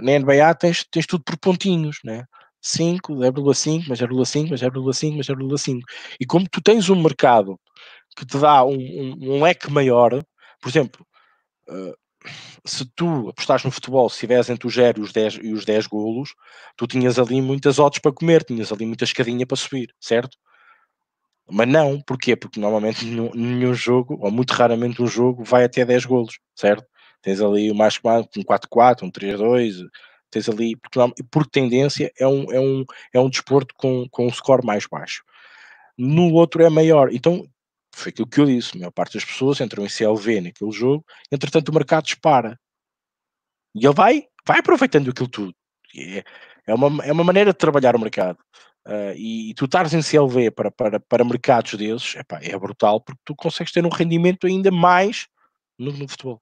na NBA, tens, tens tudo por pontinhos, né? 5, 0,5, mais 0,5, mais 0,5, mais 0,5. E como tu tens um mercado que te dá um, um, um leque maior, por exemplo, eh, se tu apostares no futebol, se estiveres entre os 0 e os 10, e os 10 golos, tu tinhas ali muitas odds para comer, tinhas ali muita escadinha para subir, certo? Mas não, porquê? Porque normalmente nenhum, jogo, ou muito raramente um jogo, vai até 10 golos, certo? Tens ali o mais que um 4-4, um 3-2, tens ali, porque, norma- por tendência é um, é um, é um desporto com, com um score mais baixo. No outro é maior. Então, foi aquilo que eu disse, a maior parte das pessoas entram em CLV naquele jogo, entretanto o mercado dispara. E ele vai, vai aproveitando aquilo tudo. É, é, uma, é uma maneira de trabalhar o mercado. Ah, e, e tu estares em CLV para, para, para mercados desses, epá, é brutal, porque tu consegues ter um rendimento ainda mais no, no futebol.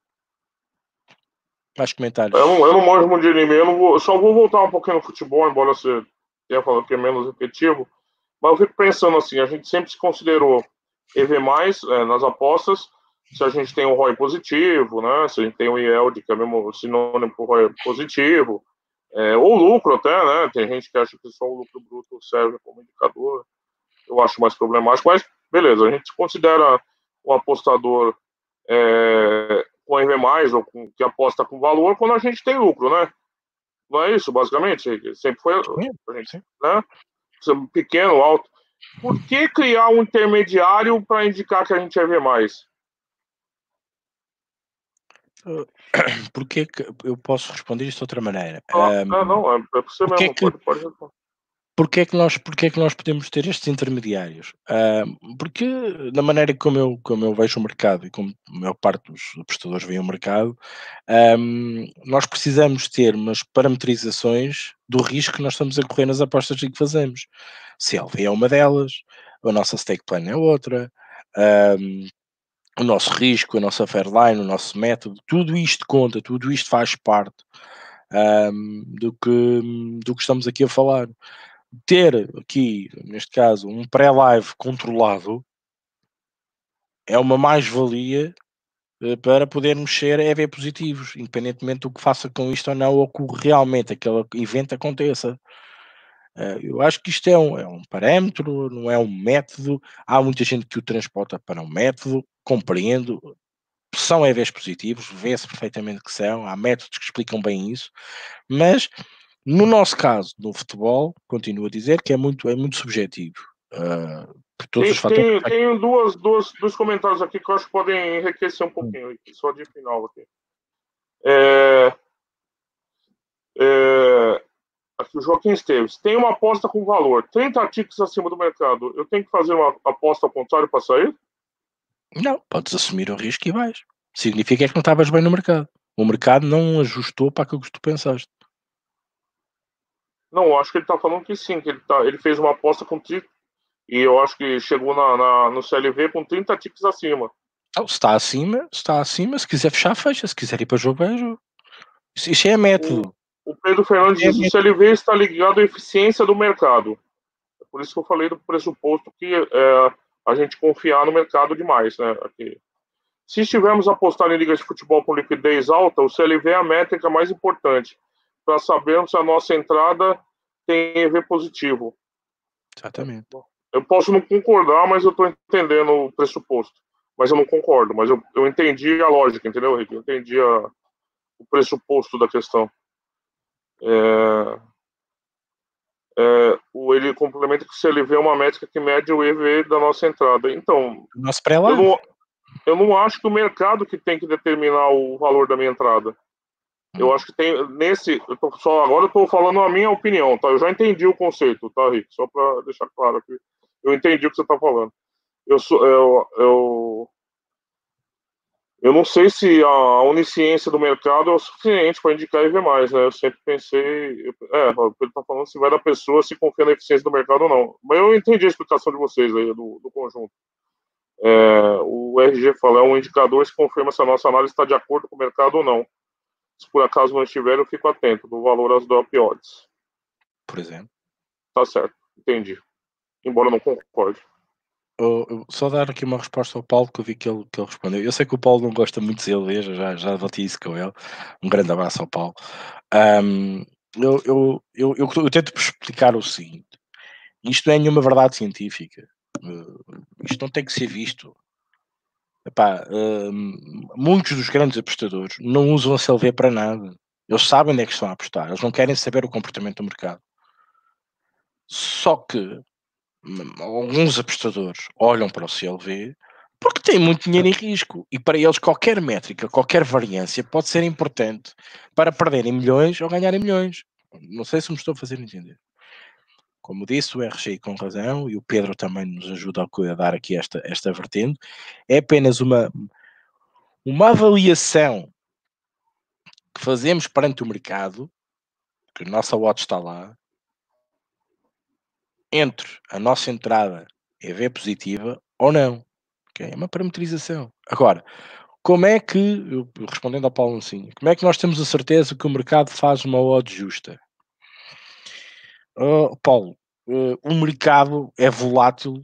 Mais comentários. Eu não, eu não manjo muito de anime, eu, vou, só vou voltar um pouquinho no futebol, embora você tenha falado que é menos efetivo. Mas eu fico pensando assim, a gente sempre se considerou EV+, é, nas apostas, se a gente tem um ROI positivo, né? Se a gente tem um IELD, que é mesmo sinônimo para ROI positivo, é, ou lucro até, né? Tem gente que acha que só o lucro bruto serve como indicador. Eu acho mais problemático, mas beleza, a gente considera um apostador é, com EV+, ou com, que aposta com valor quando a gente tem lucro, né? Não é isso, basicamente? Sempre foi a gente, né? Pequeno, alto. Por que criar um intermediário para indicar que a gente é EV+. Porque que eu posso responder isto de outra maneira? Ah, Ahm, ah, não, é, é para você porque é mesmo. que- Pode, pode responder. Porquê é que nós, porquê é que nós podemos ter estes intermediários? Ah, porque da maneira como eu, como eu vejo o mercado e como a maior parte dos apostadores veem o mercado, ahm, nós precisamos ter umas parametrizações do risco que nós estamos a correr nas apostas que fazemos. CLV é uma delas, a nossa stake plan é outra, ahm, o nosso risco, a nossa fairline, o nosso método, tudo isto conta, tudo isto faz parte ahm, do, que, do que estamos aqui a falar ter aqui, neste caso, um pré-live controlado é uma mais-valia eh, para podermos ser EV positivos, independentemente do que faça com isto ou não, ou que realmente aquele evento aconteça. Eh, Eu acho que isto é um, é um parâmetro, não é um método. Há muita gente que o transporta para um método, compreendo. São EVs positivos, vê-se perfeitamente que são, há métodos que explicam bem isso, mas no nosso caso, no futebol, continuo a dizer que é muito, é muito subjetivo. Ah, Tem, tem, tem, duas, duas, dois comentários aqui que eu acho que podem enriquecer um pouquinho, hum. só de final aqui. É, é, aqui o Joaquim Esteves. Tem uma aposta com valor 30 ticks acima do mercado. Eu tenho que fazer uma aposta ao contrário para sair? Não, podes assumir o risco e vais. Significa que não estavas bem no mercado. O mercado não ajustou para aquilo que tu pensaste. Não, acho que ele está falando que sim, que ele, tá, ele fez uma aposta com 30 e eu acho que chegou na, na, no CLV com 30 ticks acima. Está acima, está acima, se quiser fechar, fecha. Se quiser ir para jogo, é jogo. Isso, isso é método. O, o Pedro Fernandes é diz que o CLV está ligado à eficiência do mercado. É por isso que eu falei do pressuposto que é, a gente confiar no mercado demais, né? Aqui. Se estivermos apostando em ligas de futebol com liquidez alta, o CLV é a métrica mais importante para sabermos se a nossa entrada tem EV positivo. Exatamente. Eu posso não concordar, mas eu estou entendendo o pressuposto. Mas eu não concordo, mas eu, eu entendi a lógica, entendeu, Rick? Eu entendi a, o pressuposto da questão. É, é, o, ele complementa que se ele vê uma métrica que mede o EV da nossa entrada. Então, Nosso pré -lá. eu não, eu não acho que o mercado que tem que determinar o valor da minha entrada. Eu hum. acho que tem nesse. Eu só, agora eu estou falando a minha opinião, tá? Eu já entendi o conceito, tá, Rick? Só para deixar claro aqui. Eu entendi o que você está falando. Eu, sou, eu, eu, eu não sei se a onisciência do mercado é o suficiente para indicar e ver mais, né? Eu sempre pensei. É, ele está falando se vai da pessoa se confia na eficiência do mercado ou não. Mas eu entendi a explicação de vocês aí, do, do conjunto. É, o RG fala, é um indicador que confirma se a nossa análise está de acordo com o mercado ou não. Se por acaso não estiver, eu fico atento do valor às odds. Por exemplo. Tá certo, entendi. Embora não concorde. Eu, só dar aqui uma resposta ao Paulo que eu vi que ele, que ele respondeu. Eu sei que o Paulo não gosta muito de cerveja, já, já bati isso com ele. Um grande abraço ao Paulo. Um, eu, eu, eu, eu, eu tento explicar o seguinte: isto não é nenhuma verdade científica. Uh, isto não tem que ser visto. Epá, uh, muitos dos grandes apostadores não usam a CLV para nada. Eles sabem onde é que estão a apostar, eles não querem saber o comportamento do mercado. Só que hum, alguns apostadores olham para o CLV porque têm muito dinheiro em risco e para eles qualquer métrica, qualquer variância pode ser importante para perderem milhões ou ganharem milhões. Não sei se me estou a fazer entender. Como disse, o RGI com razão, e o Pedro também nos ajuda a dar aqui esta, esta vertente, é apenas uma, uma avaliação que fazemos perante o mercado, que a nossa watch está lá, entre a nossa entrada EV positiva ou não. Okay? É uma parametrização. Agora, como é que, respondendo ao Paulo assim, como é que nós temos a certeza que o mercado faz uma odd justa? Uh, Paulo, uh, o mercado é volátil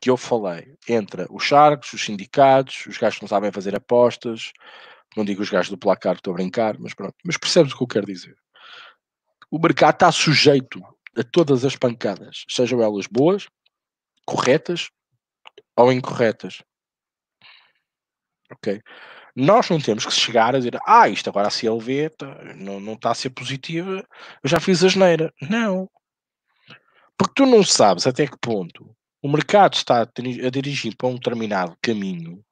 que eu falei, entre os charcos, os sindicatos, os gajos que não sabem fazer apostas, não digo os gajos do placar, estou a brincar, mas pronto, mas percebes o que eu quero dizer. O mercado está sujeito a todas as pancadas, sejam elas boas, corretas ou incorretas. Ok? Nós não temos que chegar a dizer, ah, isto agora a CLV tá, não, não está a ser positiva, eu já fiz a geneira. Não. Porque tu não sabes até que ponto o mercado está a dirigir para um determinado caminho,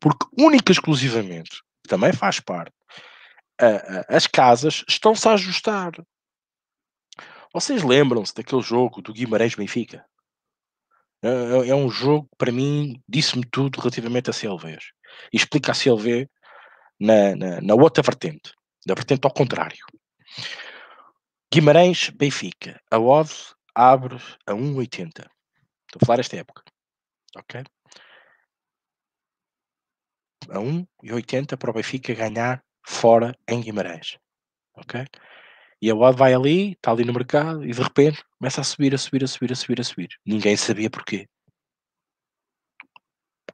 porque única e exclusivamente, também faz parte, as casas estão-se a ajustar. Vocês lembram-se daquele jogo do Guimarães-Benfica? É, é, é um jogo, para mim, disse-me tudo relativamente a CLVs e explica a CLV na, na, na outra vertente, da vertente ao contrário. Guimarães, Benfica, a odd abre a 1,80. Estou a falar esta época. Ok? A 1,80 para o Benfica ganhar fora em Guimarães. Ok? E a odd vai ali, está ali no mercado e de repente começa a subir, a subir, a subir, a subir, a subir. Ninguém sabia porquê.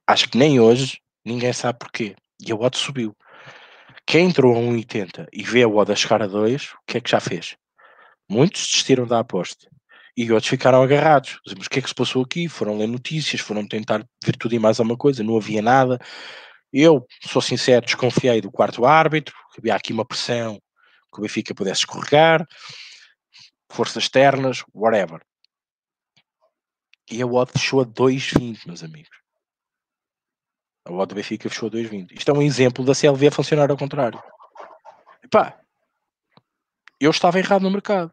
Acho que nem hoje Ninguém sabe porquê. E a odd subiu. Quem entrou a 1,80 e vê a odd a chegar a 2, o que é que já fez? Muitos desistiram da aposta. E outros ficaram agarrados. Mas o que é que se passou aqui? Foram ler notícias, foram tentar ver tudo e mais alguma coisa. Não havia nada. Eu, sou sincero, desconfiei do quarto árbitro. Havia aqui uma pressão que o Benfica pudesse escorregar. Forças externas, whatever. E a odd fechou a 2,20, meus amigos. A odd do Benfica fechou a 2,20. Isto é um exemplo da CLV a funcionar ao contrário. Epá, eu estava errado no mercado.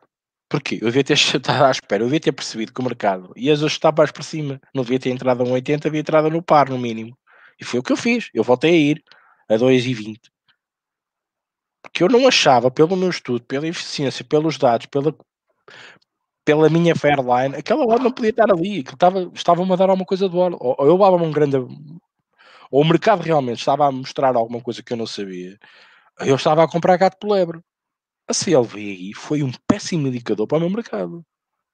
Porquê? Eu devia ter estado à espera, eu devia ter percebido que o mercado ia ajustar mais para cima. Não devia ter entrado a 1,80, devia ter entrado no par, no mínimo. E foi o que eu fiz. Eu voltei a ir a 2,20. Porque eu não achava, pelo meu estudo, pela eficiência, pelos dados, pela, pela minha Fairline, aquela hora não podia estar ali. Estava, estava-me a dar alguma coisa do hora. Ou, ou eu dava um grande. Ou o mercado realmente estava a mostrar alguma coisa que eu não sabia. Eu estava a comprar gato por lebre. A CLVI foi um péssimo indicador para o meu mercado.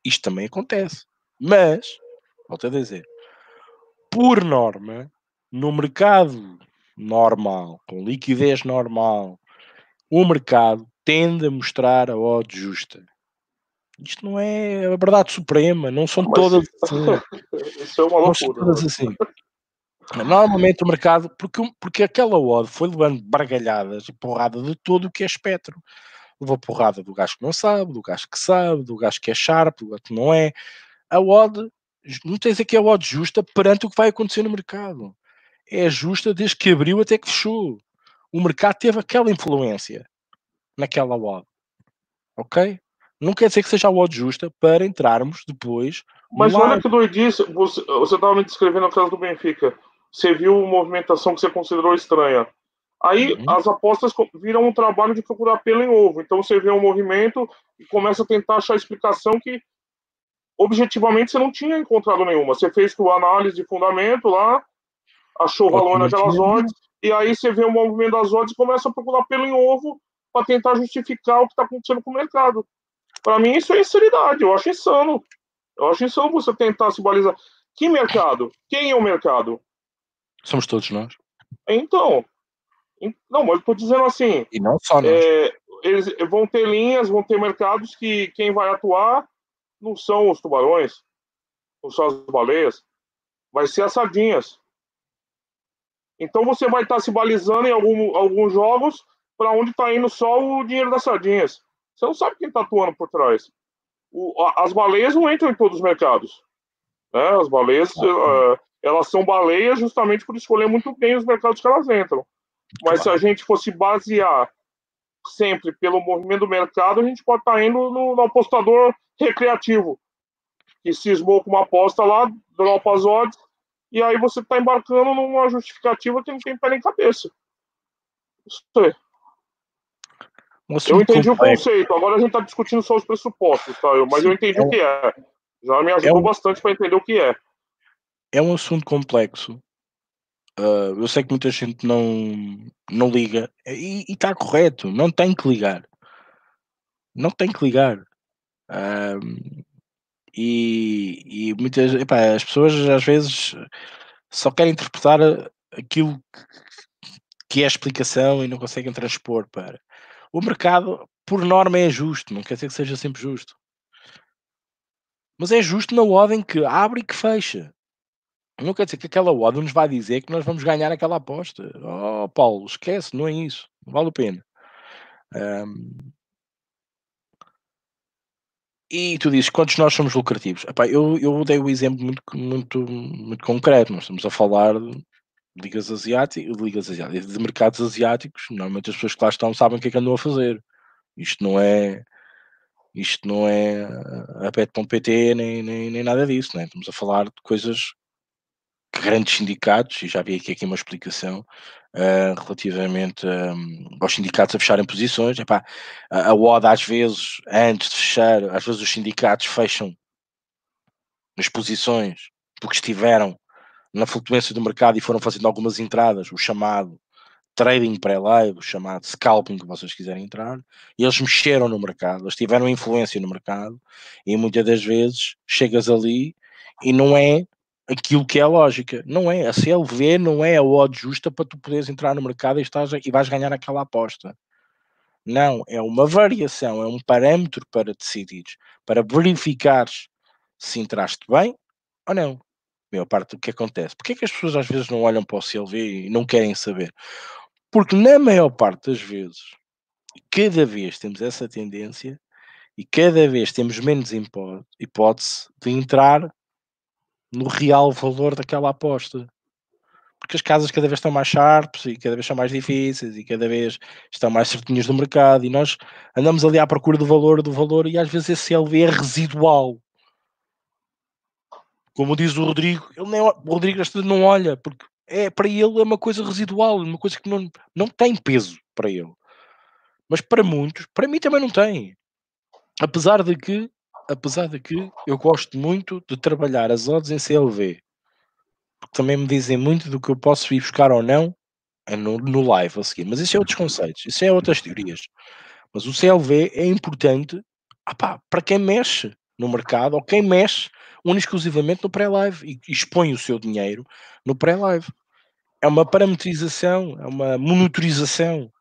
Isto também acontece. Mas, volto a dizer, por norma, no mercado normal, com liquidez normal, o mercado tende a mostrar a odd justa. Isto não é a verdade suprema, não são Mas todas assim. Isso é uma loucura. Não todas assim. Normalmente o mercado, porque, porque aquela odd foi levando bargalhadas e porrada de todo o que é espectro levou porrada do gajo que não sabe, do gajo que sabe, do gajo que é sharp, do gajo que não é. A odd, não tens aqui a odd justa perante o que vai acontecer no mercado. É justa desde que abriu até que fechou. O mercado teve aquela influência naquela odd. Ok? Não quer dizer que seja a odd justa para entrarmos depois. Mas olha que doidice, você estava me descrevendo a caso do Benfica. Você viu a movimentação que você considerou estranha. Aí uhum. as apostas viram um trabalho de procurar pelo em ovo. Então você vê um movimento e começa a tentar achar explicação que objetivamente você não tinha encontrado nenhuma. Você fez tua análise de fundamento lá, achou valor naquelas odds, e aí você vê o movimento das odds e começa a procurar pelo em ovo para tentar justificar o que está acontecendo com o mercado. Para mim, isso é insanidade. Eu acho insano. Eu acho insano você tentar se balizar. Que mercado? Quem é o mercado? Somos todos nós. Então, não, mas eu estou dizendo assim. E não só nós. É, eles vão ter linhas, vão ter mercados que quem vai atuar não são os tubarões, não são as baleias, vai ser as sardinhas. Então você vai estar se balizando em algum, alguns jogos para onde está indo só o dinheiro das sardinhas. Você não sabe quem está atuando por trás. O, as baleias não entram em todos os mercados. Né? As baleias, uh, elas são baleias justamente por escolher muito bem os mercados que elas entram. Mas claro. se a gente fosse basear sempre pelo movimento do mercado, a gente pode estar tá indo no, no apostador recreativo, que cismou com uma aposta lá, dropa as odds, e aí você está embarcando numa justificativa que não tem pé nem cabeça. Isso aí. eu entendi o conceito, agora a gente está discutindo só os pressupostos, tá? mas Sim, eu entendi é o que é. Já me ajudou é um... bastante para entender o que é. É um assunto complexo Uh, eu sei que muita gente não, não liga e está correto, não tem que ligar. Não tem que ligar. Uh, e, e muitas epá, as pessoas às vezes só querem interpretar aquilo que é a explicação e não conseguem transpor para o mercado, por norma, é justo, não quer dizer que seja sempre justo, mas é justo na ordem que abre e que fecha. Não quer dizer que aquela odd nos vai dizer que nós vamos ganhar aquela aposta. Oh, Paulo, esquece, não é isso. Não vale a pena. Um, e tu dizes quantos nós somos lucrativos? Epá, eu, eu dei o um exemplo muito, muito, muito concreto. Nós estamos a falar de ligas asiáticas, de ligas asiáticas, de mercados asiáticos. Normalmente as pessoas que lá estão sabem o que é que andam a fazer. Isto não é isto não é a pet.pt nem, nem, nem nada disso, né? estamos a falar de coisas grandes sindicatos, e já vi aqui, aqui uma explicação uh, relativamente um, aos sindicatos a fecharem posições. Epá, a, a ODA, às vezes, antes de fechar, às vezes os sindicatos fecham as posições porque estiveram na flutuância do mercado e foram fazendo algumas entradas, o chamado trading pré-live, o chamado scalping, que vocês quiserem entrar, e eles mexeram no mercado, eles tiveram influência no mercado, e muitas das vezes chegas ali e não é aquilo que é a lógica. Não é. A CLV não é a odd justa para tu poderes entrar no mercado e, estás, e vais ganhar aquela aposta. Não, é uma variação, é um parâmetro para decidir, para verificares se entraste bem ou não. Maior parte do que acontece. Porquê é que as pessoas às vezes não olham para o CLV e não querem saber? Porque na maior parte das vezes, cada vez temos essa tendência e cada vez temos menos hipótese de entrar no real valor daquela aposta. Porque as casas cada vez estão mais sharps e cada vez são mais difíceis e cada vez estão mais certinhas no mercado e nós andamos ali à procura do valor, do valor e às vezes esse LV é residual. Como diz o Rodrigo, ele nem, o Rodrigo não olha, porque é, para ele é uma coisa residual, uma coisa que não, não tem peso para ele. Mas para muitos, para mim também não tem. Apesar de que, apesar de que eu gosto muito de trabalhar as odds em CLV. Porque também me dizem muito do que eu posso ir buscar ou não é no, no live a seguir. Mas isso é outros conceitos, isso é outras teorias. Mas o CLV é importante opá, para quem mexe no mercado ou quem mexe única exclusivamente no pré-live e expõe o seu dinheiro no pré-live. É uma parametrização, é uma monitorização,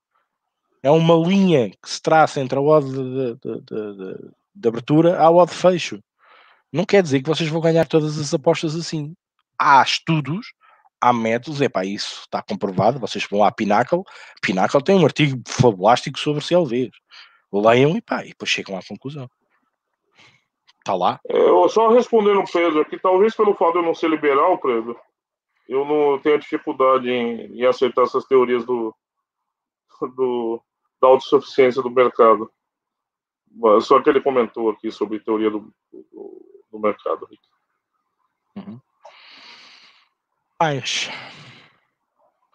é uma linha que se traça entre a odd de, de, de, de abertura à odd fecho. Não quer dizer que vocês vão ganhar todas as apostas assim. Há estudos, há métodos, é para isso está comprovado. Vocês vão à Pinnacle, Pinnacle tem um artigo fabulástico sobre CLVs. Leiam e pá, e depois chegam à conclusão. Está lá. Eu só respondendo o Pedro aqui, talvez pelo fato de eu não ser liberal, Pedro, eu não tenho dificuldade em, em aceitar essas teorias do, do, da autossuficiência do mercado. Só que ele comentou aqui sobre teoria do, do, do mercado. Uhum. Mas.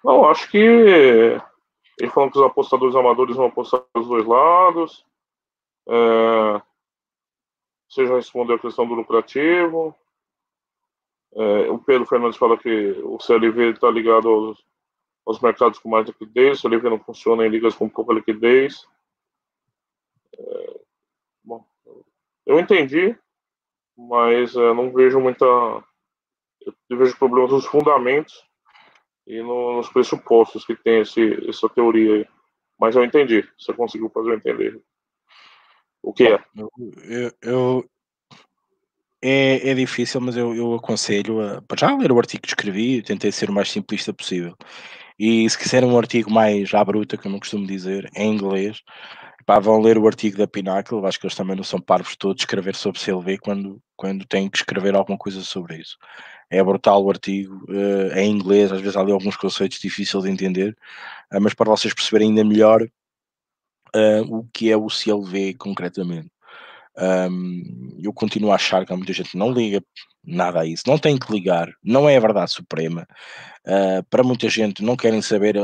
Não, acho que ele falou que os apostadores amadores vão apostar dos dois lados. É, você já respondeu a questão do lucrativo. É, o Pedro Fernandes fala que o CLV está ligado aos, aos, mercados com mais liquidez, o CLV não funciona em ligas com pouca liquidez. É, eu entendi, mas é, não vejo muita. Eu vejo problemas nos fundamentos e no, nos pressupostos que tem esse, essa teoria aí. Mas eu entendi. Você conseguiu fazer eu entender. O que é? Eu, eu, é, é difícil, mas eu, eu aconselho a já ler o artigo que escrevi, tentei ser o mais simplista possível. E se quiserem um artigo mais à bruta, que eu não costumo dizer, em inglês, pá, vão ler o artigo da Pinnacle, acho que eles também não são parvos todos escrever sobre CLV quando, quando têm que escrever alguma coisa sobre isso. É brutal o artigo, uh, é em inglês, às vezes há ali alguns conceitos difíceis de entender, uh, mas para vocês perceberem ainda melhor uh, o que é o CLV concretamente. Um, eu continuo a achar que há muita gente que não liga nada a isso, não tem que ligar, não é a verdade suprema. Uh, para muita gente não querem saber,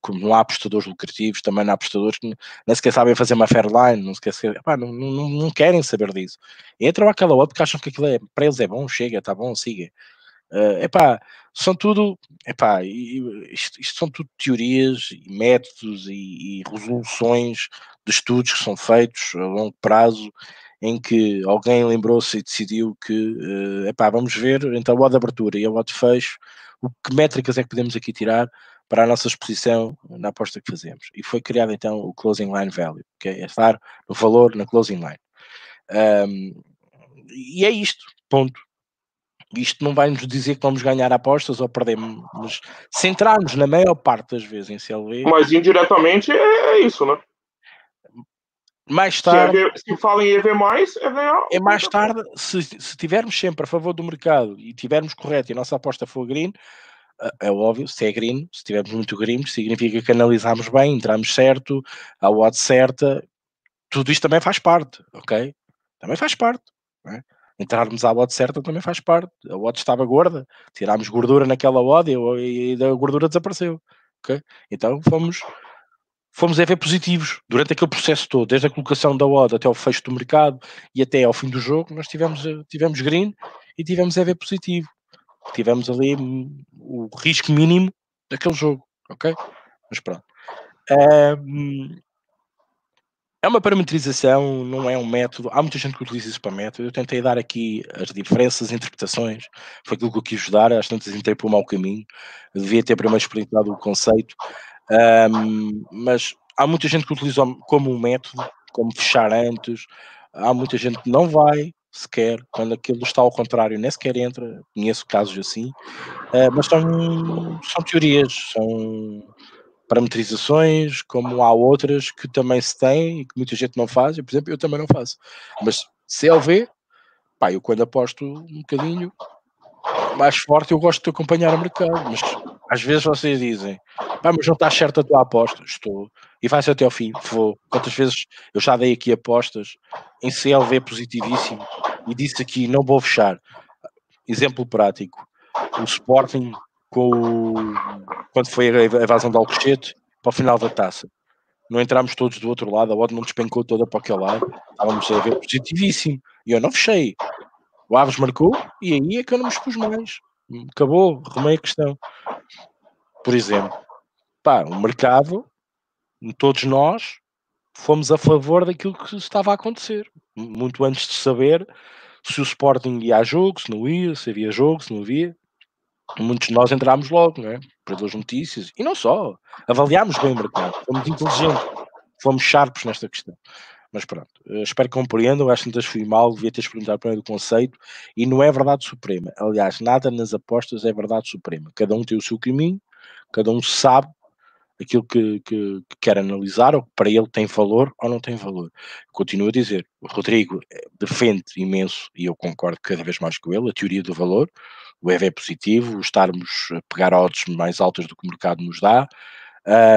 como não há apostadores lucrativos, também não há apostadores que nem sequer sabem fazer uma fairline, não, sequer, não, não, não, querem saber disso. Entram àquela outra porque acham que aquilo é, para eles é bom, chega, tá bom, siga. Uh, epá, são tudo, epá, isto, isto são tudo teorias, e métodos e, e, resoluções de estudos que são feitos a longo prazo, em que alguém lembrou-se e decidiu que, uh, epá, vamos ver entre a odd de abertura e a odd de fecho, o que métricas é que podemos aqui tirar para a nossa exposição na aposta que fazemos. E foi criado então o Closing Line Value, que é estar no valor na Closing Line. Um, e é isto, ponto isto não vai nos dizer que vamos ganhar apostas ou perdemos. Mas se entrarmos na maior parte das vezes em CLV. Mas indiretamente é, é isso, né? Mais tarde. Se, EV, se fala em EV, é ganhar. É mais tarde, se, se tivermos sempre a favor do mercado e tivermos correto e a nossa aposta for green, é óbvio, se é green, se tivermos muito green, significa que analisamos bem, entramos certo, a odd certa, tudo isto também faz parte, ok? Também faz parte. É? Entrarmos à odd certa também faz parte. A odd estava gorda, tirámos gordura naquela odd e, e a gordura desapareceu. Okay? Então fomos, fomos ver positivos durante aquele processo todo, desde a colocação da odd até o fecho do mercado e até ao fim do jogo, nós tivemos, tivemos green e tivemos ver positivo. Tivemos ali o risco mínimo daquele jogo, ok? Mas pronto. Um, é uma parametrização, não é um método. Há muita gente que utiliza isso para método. Eu tentei dar aqui as diferenças, as interpretações. Foi aquilo que eu quis ajudar. Às tantas entrei por um mau caminho. Eu devia ter primeiro experimentado o conceito. Um, mas há muita gente que utiliza como um método, como fechar antes. Há muita gente que não vai sequer, quando aquilo está ao contrário, nem sequer entra. Conheço casos assim. Uh, mas são, são teorias, são parametrizações, como há outras que também se têm e que muita gente não faz, e, por exemplo, eu também não faço. Mas CLV, pá, eu quando aposto um bocadinho, mais forte, eu gosto de acompanhar o mercado, mas às vezes vocês dizem, ah, mas não está certa a tua aposta. Estou. E vai-se até ao fim. Vou. Quantas vezes eu já dei aqui apostas em CLV positivíssimo e disse aqui, não vou fechar. Exemplo prático. O Sporting, com o... quando foi a evasão de Alcochete, para o final da taça. Não entramos todos do outro lado, a odd não despencou toda para aquele lado. Estávamos a ver positivíssimo. E eu não fechei. O Aves marcou e aí é que eu não me expus mais. Acabou, arrumei a questão. Por exemplo, pá, o mercado, todos nós, fomos a favor daquilo que estava a acontecer. Muito antes de saber se o Sporting ia a jogo, se não ia, se havia jogo, se não havia. Muitos de nós entrámos logo, não é? Pelas notícias. E não só. Avaliámos bem o mercado. Fomos inteligentes. Fomos sharpos nesta questão. Mas pronto, eh, espero que compreendam. Acho que não fui mal, devia teres perguntado primeiro do conceito. E não é verdade suprema. Aliás, nada nas apostas é verdade suprema. Cada um tem o seu caminho, cada um sabe aquilo que, que, que quer analisar ou que para ele tem valor ou não tem valor. Continuo a dizer, o Rodrigo eh, defende imenso, e eu concordo cada vez mais com ele, a teoria do valor. O EV é positivo, estarmos a pegar odds mais altas do que o mercado nos dá,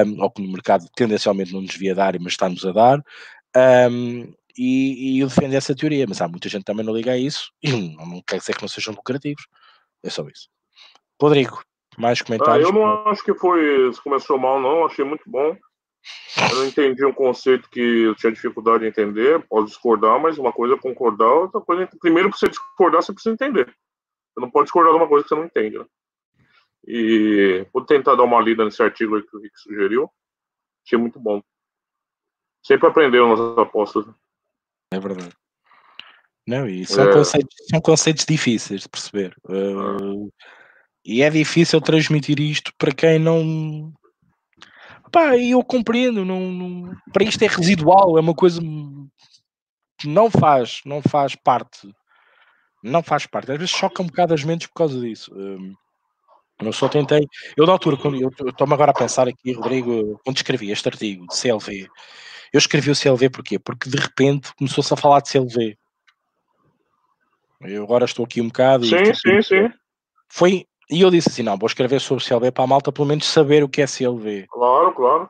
um, ou que no mercado tendencialmente não nos devia dar, mas está-nos a dar. Um, e, e, eu defendo essa teoria, mas há muita gente também não liga a isso e não, não quer dizer que não sejam lucrativos. É só isso. Rodrigo, mais comentários? Ah, eu não acho que foi começou mal, não. Achei muito bom. Eu não entendi um conceito que eu tinha dificuldade de entender. Posso discordar, mas uma coisa é concordar, outra coisa. É... Primeiro, para você discordar, você precisa entender. Você não pode discordar de uma coisa que você não entende. Né? E vou tentar dar uma lida nesse artigo que o Rick sugeriu. Achei muito bom. Sempre aprendeu nas apostas. Né? É verdade. Não, e são, é. conceitos, são conceitos difíceis de perceber. Uh, e é difícil transmitir isto para quem não. Pá, eu compreendo, não, não, para isto é residual, é uma coisa que não faz, não faz parte. Não faz parte. Às vezes choca um bocado as mentes por causa disso. Um, eu só tentei. Eu, na altura, quando eu estou-me agora a pensar aqui, Rodrigo, quando escrevi este artigo de CLV, eu escrevi o CLV porquê? Porque de repente começou-se a falar de CLV. Eu agora estou aqui um bocado. Sim, e, sim, sim. Foi, e eu disse assim: não, vou escrever sobre CLV para a malta, pelo menos saber o que é CLV. Claro, claro.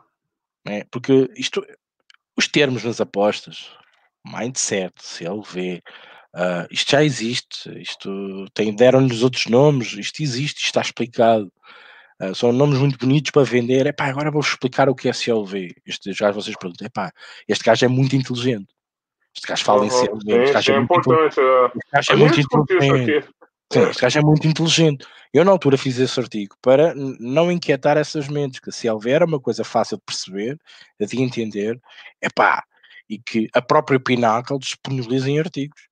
É, porque isto, os termos nas apostas, mindset, CLV, uh, isto já existe. Isto tem, deram-lhes outros nomes, isto existe, isto está explicado. Uh, são nomes muito bonitos para vender. Epá, agora vou explicar o que é CLV. Este, já vocês perguntam, epá, este gajo é muito inteligente. Este gajo fala uhum, em CLV. Sim, este gajo é, é importante. É. Este gajo é muito inteligente. Sim, este gajo é muito inteligente. Eu, na altura, fiz esse artigo para não inquietar essas mentes, que se houver uma coisa fácil de perceber, de entender, é pá, e que a própria Pinnacle disponibiliza em artigos.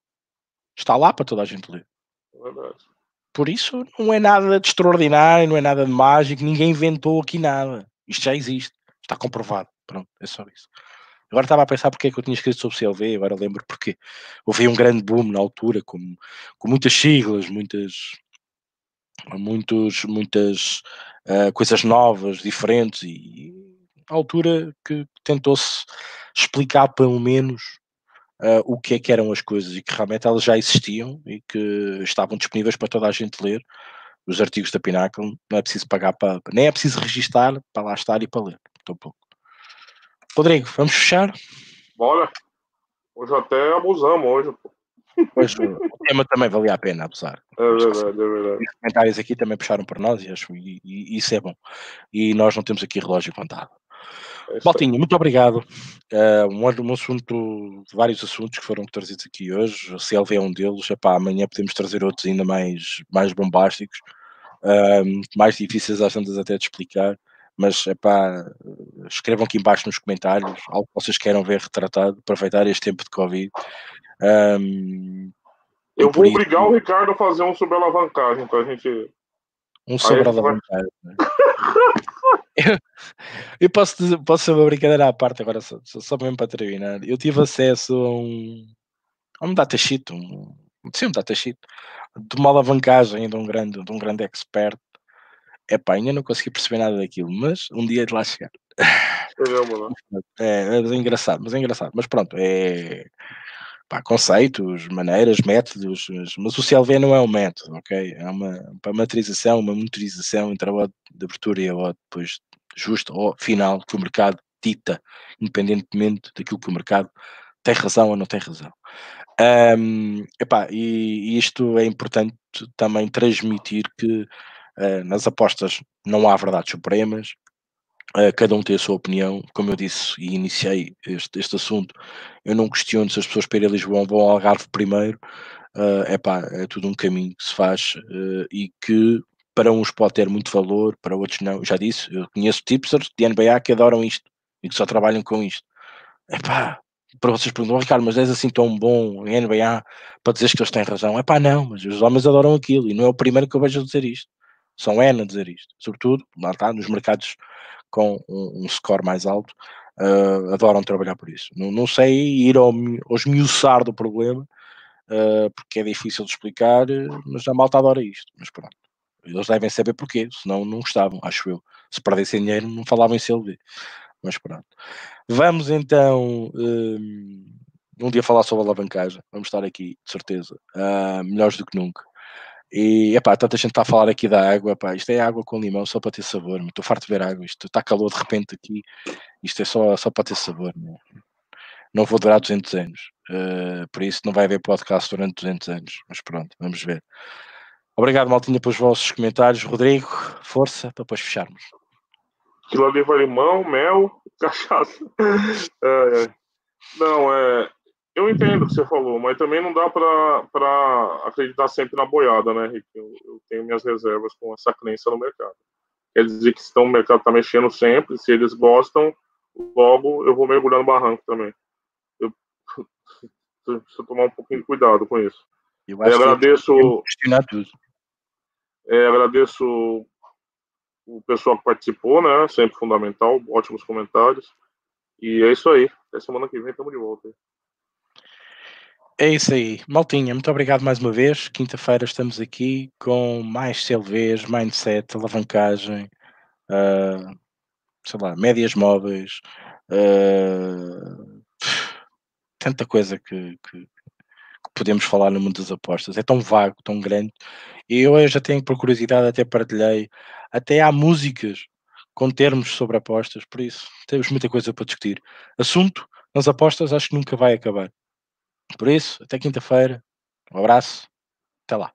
Está lá para toda a gente ler. Verdade. Por isso, não é nada de extraordinário, não é nada de mágico, ninguém inventou aqui nada. Isto já existe, está comprovado. Pronto, é só isso. Agora estava a pensar porque é que eu tinha escrito sobre CLV, agora lembro porque houve um grande boom na altura, com, com muitas siglas, muitas, muitos, muitas uh, coisas novas, diferentes, e a altura que tentou-se explicar pelo menos uh, o que é que eram as coisas e que realmente elas já existiam e que estavam disponíveis para toda a gente ler. Os artigos da Pinnacle, não é preciso pagar para, nem é preciso registar para lá estar e para ler. Tão pouco. Rodrigo, vamos fechar? Bora. Hoje até abusamos hoje. Pois, o tema também valia a pena abusar. É verdade, é verdade. Os comentários aqui também puxaram por nós e, acho, e, e isso é bom. E nós não temos aqui relógio contado. É Baltinho, muito obrigado. Uh, um, um assunto, vários assuntos que foram trazidos aqui hoje. O CLV é um deles. Epá, amanhã podemos trazer outros ainda mais, mais bombásticos, uh, mais difíceis às tantas até de explicar mas é pá, escrevam aqui embaixo nos comentários algo que vocês queiram ver retratado, aproveitar este tempo de Covid. Um, eu vou obrigar o Ricardo a fazer um sobre alavancagem para a gente. Um sobre alavancagem. Vai... Né? eu, eu posso, posso ser uma brincadeira à parte agora, só, só mesmo para terminar. Eu tive acesso a um, a um datasheet, um, sim, um datasheet, de uma alavancagem de um grande, de um grande expert Epá, ainda não consegui perceber nada daquilo, mas um dia de lá chegar. É, é, é engraçado, mas é engraçado. Mas pronto, é. Pá, conceitos, maneiras, métodos, mas o CLV não é um método, ok? É uma parametrização, uma monitorização entre a odd de abertura e a odd depois justa ou final que o mercado dita, independentemente daquilo que o mercado tem razão ou não tem razão. Um, epá, e, e, isto é importante também transmitir que uh, nas apostas não há verdades supremas, cada um tem a sua opinião. Como eu disse e iniciei este, este assunto, eu não questiono se as pessoas para ir a Lisboa vão ao Algarve primeiro. Uh, epá, é tudo um caminho que se faz uh, e que para uns pode ter muito valor, para outros não. Já disse, eu conheço tipsters de NBA que adoram isto e que só trabalham com isto. Epá, para vocês perguntam, Ricardo, mas és assim tão bom em NBA para dizeres que eles têm razão? É pá, não, mas os homens adoram aquilo e não é o primeiro que eu vejo a dizer isto. São N a dizer isto, sobretudo, lá está, nos mercados com um, um score mais alto, uh, adoram trabalhar por isso. Não, não sei ir ao, ao esmiuçar do problema, uh, porque é difícil de explicar, mas a malta adora isto. Mas pronto, eles devem saber porquê, senão não gostavam, acho eu. Se perdessem dinheiro, não falavam em CLV. Mas pronto. Vamos então um, um dia falar sobre alavancagem. Vamos estar aqui, de certeza, uh, melhores do que nunca. E, epá, tanta gente está a falar aqui da água, epá, isto é água com limão só para ter sabor, estou farto de ver água, isto está calor de repente aqui, isto é só, só para ter sabor, não, não vou durar 200 anos, uh, por isso não vai haver podcast durante 200 anos, mas pronto, vamos ver. Obrigado, Maltinha, pelos vossos comentários. Rodrigo, força para depois fecharmos. Aquilo ali vai limão, mel, cachaça. É. Não, é. Eu entendo o que você falou, mas também não dá para acreditar sempre na boiada, né, Rick? Eu, eu, tenho minhas reservas com essa crença no mercado. Quer dizer que se o mercado está mexendo sempre, se eles gostam, logo eu vou mergulhar no barranco também. Eu preciso tomar um pouquinho de cuidado com isso. Eu acho agradeço. É, agradeço o pessoal que participou, né? Sempre fundamental, ótimos comentários. E é isso aí. Até semana que vem estamos de volta. É isso aí. Maltinha, muito obrigado mais uma vez. Quinta-feira estamos aqui com mais CLVs, mindset, alavancagem, uh, sei lá, médias móveis, uh, tanta coisa que, que, podemos falar no mundo das apostas. É tão vago, tão grande. E eu já tenho por curiosidade, até partilhei, até há músicas com termos sobre apostas, por isso temos muita coisa para discutir. Assunto nas apostas acho que nunca vai acabar. Por isso, até quinta-feira. Um abraço. Até lá.